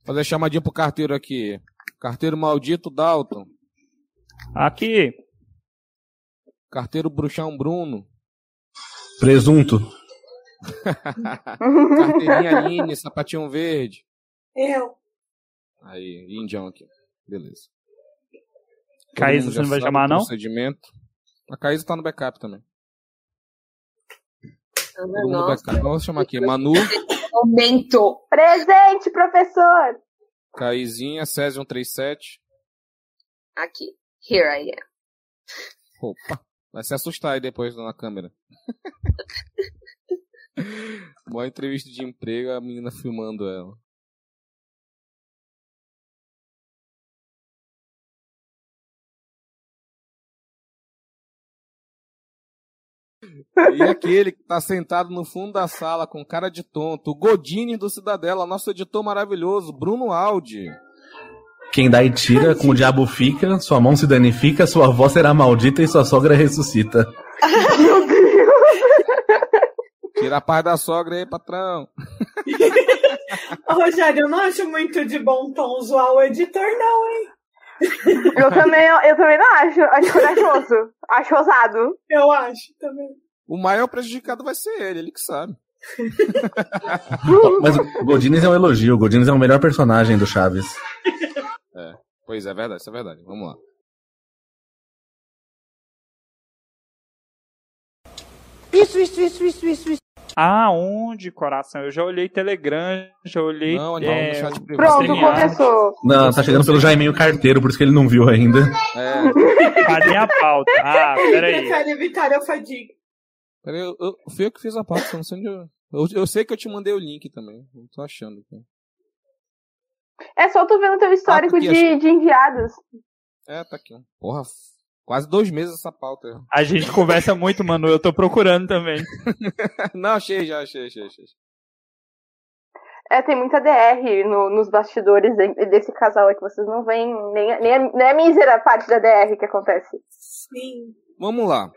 Speaker 1: Fazer chamadinha pro carteiro aqui. Carteiro maldito Dalton.
Speaker 3: Aqui.
Speaker 1: Carteiro bruxão Bruno.
Speaker 9: Presunto.
Speaker 1: Carteirinha Aline, sapatinho verde.
Speaker 4: Eu.
Speaker 1: Aí, indião aqui. Beleza.
Speaker 3: Caísa, você não vai chamar, não?
Speaker 1: Procedimento. A Caísa tá no backup também. Todo mundo no
Speaker 2: Nossa,
Speaker 1: backup. Vamos chamar aqui. Manu,
Speaker 2: momento.
Speaker 5: Presente, professor!
Speaker 1: Caizinha, Césio 137.
Speaker 2: Aqui. Here I am.
Speaker 1: Opa, vai se assustar aí depois na câmera. Boa entrevista de emprego, a menina filmando ela. E aquele que tá sentado no fundo da sala com cara de tonto, o Godini do Cidadela, nosso editor maravilhoso, Bruno Aldi.
Speaker 9: Quem dá e tira, com o diabo fica, sua mão se danifica, sua avó será maldita e sua sogra ressuscita.
Speaker 5: Meu Deus!
Speaker 1: Tira a paz da sogra aí, patrão.
Speaker 4: Ô, Rogério, eu não acho muito de bom tom zoar o editor, não, hein?
Speaker 5: Eu também, eu também não acho. Acho corajoso. Acho ousado.
Speaker 4: Eu acho também.
Speaker 1: O maior prejudicado vai ser ele, ele que sabe.
Speaker 9: Mas o Godines é um elogio, o Godines é o melhor personagem do Chaves.
Speaker 1: É, pois é, verdade, isso é verdade. Vamos lá.
Speaker 7: Isso, isso, isso, isso, isso, isso.
Speaker 3: Aonde, coração? Eu já olhei Telegram, já olhei.
Speaker 1: Não, não,
Speaker 3: é,
Speaker 1: no chat privado.
Speaker 5: Pronto, começou.
Speaker 9: Não, tá chegando pelo Jaiminho Carteiro, por isso que ele não viu ainda.
Speaker 1: É,
Speaker 3: Cadê a pauta? Ah, peraí.
Speaker 4: Prefere evitar a fadiga.
Speaker 1: peraí, eu, eu, fui eu que fiz a parte, eu não sei onde eu, eu. Eu sei que eu te mandei o link também. Não tô achando. aqui.
Speaker 5: É só tu vendo teu histórico
Speaker 1: porque
Speaker 5: de, de enviados.
Speaker 1: É, tá aqui. Porra, quase dois meses essa pauta.
Speaker 3: A gente conversa muito, Manu. Eu tô procurando também.
Speaker 1: Não, achei já, achei, achei, achei.
Speaker 5: É, tem muita DR no- nos bastidores de- desse casal aí que vocês não veem, nem, a- nem, a, nem a mísera parte da DR que acontece.
Speaker 4: Sim.
Speaker 1: Vamos lá.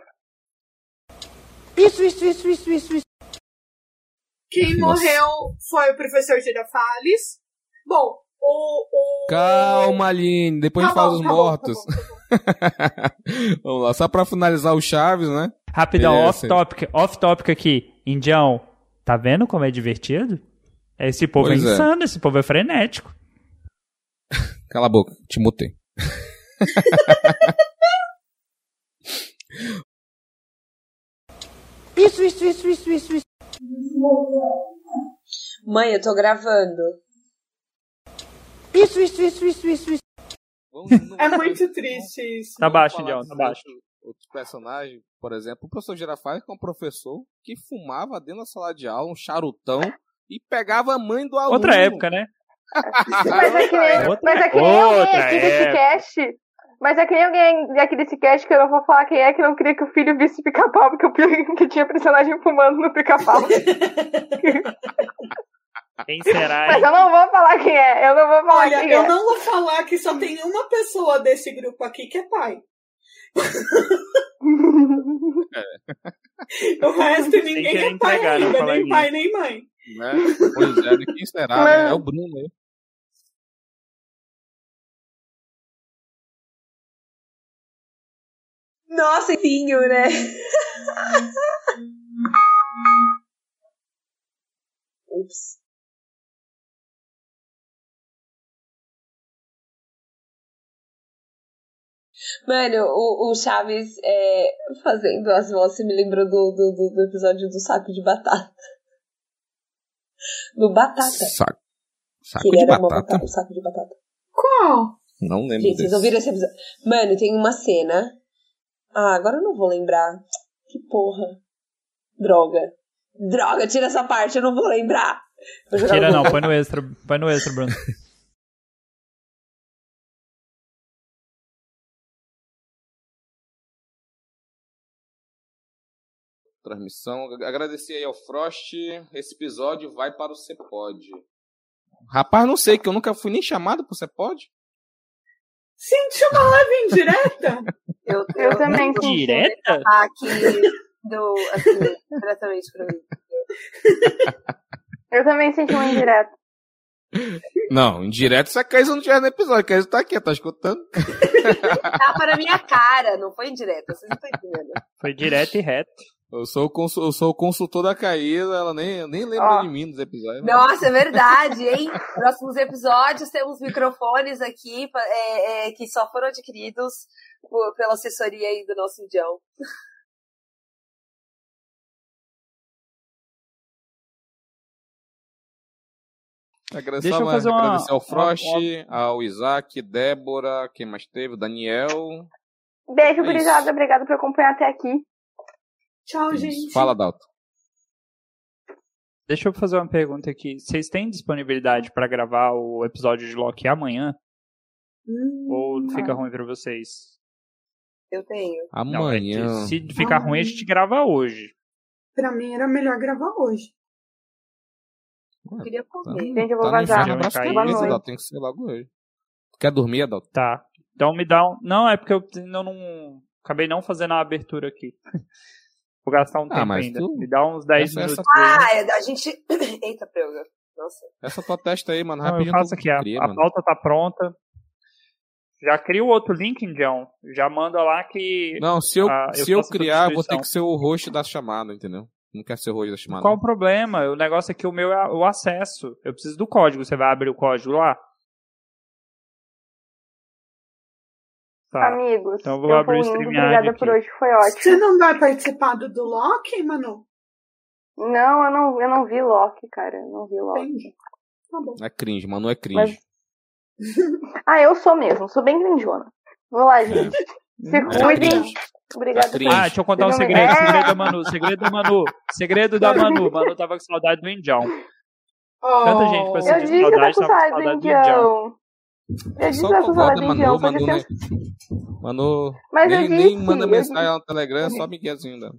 Speaker 7: Isso, isso, isso, isso, isso, isso.
Speaker 4: Quem
Speaker 1: Nossa.
Speaker 4: morreu foi o professor Girafales. Bom, o. o...
Speaker 1: Calma, Aline, depois a gente
Speaker 4: Tá
Speaker 1: fala
Speaker 4: bom,
Speaker 1: dos
Speaker 4: tá bom,
Speaker 1: mortos. Vamos lá, só pra finalizar o Chaves, né?
Speaker 3: Rapidão,
Speaker 1: É,
Speaker 3: off
Speaker 1: sim.
Speaker 3: topic, off topic aqui. Indião, tá vendo como é divertido? Esse povo
Speaker 1: Pois
Speaker 3: é
Speaker 1: é.
Speaker 3: insano, esse povo é frenético.
Speaker 1: Cala a boca, te mutei.
Speaker 7: Isso, isso, isso, isso, isso, isso.
Speaker 2: Mãe, eu tô gravando.
Speaker 7: Isso, isso, isso, isso, isso, isso.
Speaker 4: É muito triste isso.
Speaker 3: Tá baixo,
Speaker 1: falar
Speaker 3: Indião,
Speaker 1: dos
Speaker 3: tá baixo.
Speaker 1: outros- Outros personagens, por exemplo, o professor Girafales, que é um professor que fumava dentro da sala de aula um charutão e pegava a mãe do aluno.
Speaker 3: Outra época, né?
Speaker 5: Mas é que nem,
Speaker 3: Outra-
Speaker 5: mas é que nem alguém aqui desse cast. Mas é que nem alguém aqui desse cast que eu não vou falar quem é, que não queria que o filho visse pica-pau, porque o filho que tinha personagem fumando no pica-pau.
Speaker 3: Quem será,
Speaker 5: Mas eu não vou falar quem é, eu não vou falar
Speaker 4: Olha,
Speaker 5: quem
Speaker 4: eu
Speaker 5: é.
Speaker 4: não vou falar que só tem uma pessoa desse grupo aqui que é pai. O resto ninguém é pai
Speaker 3: entregar,
Speaker 4: ainda, nem
Speaker 3: nisso.
Speaker 4: pai nem mãe.
Speaker 1: Né? Pois é, de quem será, né? É o Bruno aí.
Speaker 2: Nossa, vinho, né? Ups. Mano, o, o Chaves é, fazendo as vozes me lembrou do, do, do, do episódio do saco de batata. Do batata.
Speaker 1: Saco, saco
Speaker 2: que ele
Speaker 1: de
Speaker 2: era uma
Speaker 1: batata?
Speaker 2: batata, o saco de batata.
Speaker 4: Qual?
Speaker 1: Não lembro
Speaker 2: Gente, vocês
Speaker 1: desse.
Speaker 2: ouviram esse episódio? Mano, tem uma cena. Ah, agora eu não vou lembrar. Que porra. Droga. Droga, tira essa parte, eu não vou lembrar.
Speaker 3: Tira não, põe no extra, põe no extra, Bruno.
Speaker 1: Transmissão. Agradecer aí ao Frost. Esse episódio vai para o Cepod. Rapaz, não sei, que eu nunca fui nem chamado pro Cepod.
Speaker 4: Senti uma leve indireta.
Speaker 8: Eu,
Speaker 5: Eu também senti.
Speaker 3: Direta?
Speaker 8: Aqui do, assim, diretamente pra mim.
Speaker 5: Eu também senti uma indireta.
Speaker 1: Não, indireto se a Caísa não tiver no episódio. A Caísa tá aqui, tá escutando?
Speaker 8: Tapa na minha cara, não foi indireta, vocês não estão entendendo.
Speaker 3: Foi direto e reto.
Speaker 1: Eu sou eu sou o consultor da Caísa, ela nem, nem lembra
Speaker 5: Ó.
Speaker 1: de mim nos episódios.
Speaker 8: Nossa, é verdade, hein? Próximos episódios temos microfones aqui é, é, que só foram adquiridos por- pela assessoria aí do nosso Indião.
Speaker 1: Agradecer,
Speaker 3: Deixa eu
Speaker 1: ao-
Speaker 3: fazer uma-
Speaker 1: agradecer ao Frost,
Speaker 3: uma-
Speaker 1: ao Isaac, Débora, quem mais teve? O Daniel.
Speaker 5: Beijo,
Speaker 1: É
Speaker 5: gurizada. Obrigada por acompanhar até aqui.
Speaker 4: Tchau,
Speaker 1: Isso.
Speaker 4: gente.
Speaker 1: Fala, Dalton.
Speaker 3: Deixa eu fazer uma pergunta aqui. Vocês têm disponibilidade pra gravar o episódio de Loki amanhã?
Speaker 4: Hum,
Speaker 3: Ou fica ruim pra vocês?
Speaker 8: Eu tenho.
Speaker 3: Não,
Speaker 1: Amanhã.
Speaker 3: se ficar ruim, a gente grava hoje.
Speaker 4: pra mim era melhor gravar hoje.
Speaker 8: Eu queria comer.
Speaker 5: Gente, eu vou
Speaker 1: Tá
Speaker 5: vazar.
Speaker 1: isso,
Speaker 5: noite.
Speaker 1: Dalton. Tem que ser logo hoje. Tu quer dormir, Adalto?
Speaker 3: Tá. Então me dá um. Não, é porque eu ainda não. Acabei não fazendo a abertura aqui. Vou gastar um
Speaker 1: Ah,
Speaker 3: tempo ainda.
Speaker 1: tu-
Speaker 3: Me dá uns 10
Speaker 1: Essa-
Speaker 3: minutos.
Speaker 1: essa-
Speaker 8: Ah, é, a gente. Eita, preuga. Nossa.
Speaker 1: Essa tua testa aí, mano.
Speaker 3: Não, eu
Speaker 1: Rapidinho.
Speaker 3: faço aqui. A,
Speaker 1: cria,
Speaker 3: a pauta tá pronta. Já cria o outro link, Indião. Já manda lá que.
Speaker 1: Não, se eu,
Speaker 3: Ah, eu
Speaker 1: se eu
Speaker 3: a
Speaker 1: criar, vou ter que ser o host da chamada, entendeu? Não quero ser o host da chamada.
Speaker 3: Qual o problema? O negócio é que o meu é o acesso. Eu preciso do código. Você vai abrir o código lá? Tá.
Speaker 5: Amigos,
Speaker 3: Então eu vou
Speaker 5: eu
Speaker 3: abrir o
Speaker 5: indo.
Speaker 3: StreamYard
Speaker 5: Obrigada
Speaker 3: aqui.
Speaker 5: por hoje, foi ótimo.
Speaker 4: Você não vai participar do, do Loki, Manu?
Speaker 5: Não, eu não, eu não vi Loki, cara. Eu não vi Loki.
Speaker 4: Entendi. Tá bom.
Speaker 1: É cringe, mano. É cringe.
Speaker 5: Ah, eu sou mesmo, sou bem grandona. Vou lá, gente. Se
Speaker 1: É
Speaker 5: cuidem.
Speaker 1: cringe.
Speaker 5: Obrigada
Speaker 1: Tá.
Speaker 3: Ah, deixa eu contar um segredo.
Speaker 5: É.
Speaker 3: Segredo da Manu. Segredo da Manu. Segredo da Manu. Manu tava com saudade do Indião. Tanta gente
Speaker 5: Eu
Speaker 3: de
Speaker 5: disse que eu tô
Speaker 3: saudade, tava com
Speaker 5: saudade do
Speaker 3: Indião.
Speaker 5: Eu disse pra
Speaker 1: concorda,
Speaker 5: de
Speaker 1: Manu, Manu,
Speaker 5: tem...
Speaker 1: né? Manu,
Speaker 5: Mas
Speaker 1: nem,
Speaker 5: eu
Speaker 1: nem
Speaker 5: disse,
Speaker 1: manda mensagem
Speaker 5: disse.
Speaker 1: lá no Telegram, só Miguelzinho dela.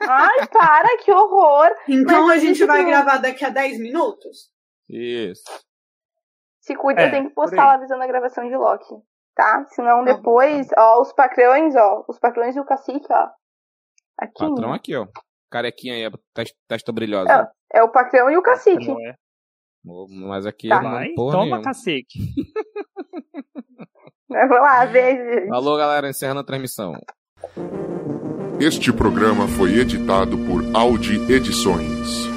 Speaker 5: Ai, para, que horror!
Speaker 4: Então
Speaker 5: Mas
Speaker 4: a gente
Speaker 5: disse
Speaker 4: vai
Speaker 5: que-
Speaker 4: gravar daqui a 10 minutos?
Speaker 1: Isso.
Speaker 5: Se cuida,
Speaker 3: É,
Speaker 5: eu tenho que postar lá avisando a gravação de Loki. Tá? Senão depois, ó, os patrões, ó. Os patrões e o cacique, ó. Aqui.
Speaker 1: Patrão aqui, ó. Carequinha aí, testa brilhosa.
Speaker 5: É, é o patrão e o cacique.
Speaker 3: Não é?
Speaker 1: Mas aqui
Speaker 5: Tá.
Speaker 1: não
Speaker 3: Vai,
Speaker 1: porra
Speaker 3: toma
Speaker 1: nenhuma.
Speaker 3: cacete.
Speaker 5: Vamos lá, beijo.
Speaker 1: Alô, galera, encerrando a transmissão.
Speaker 10: Este programa foi editado por Audi Edições.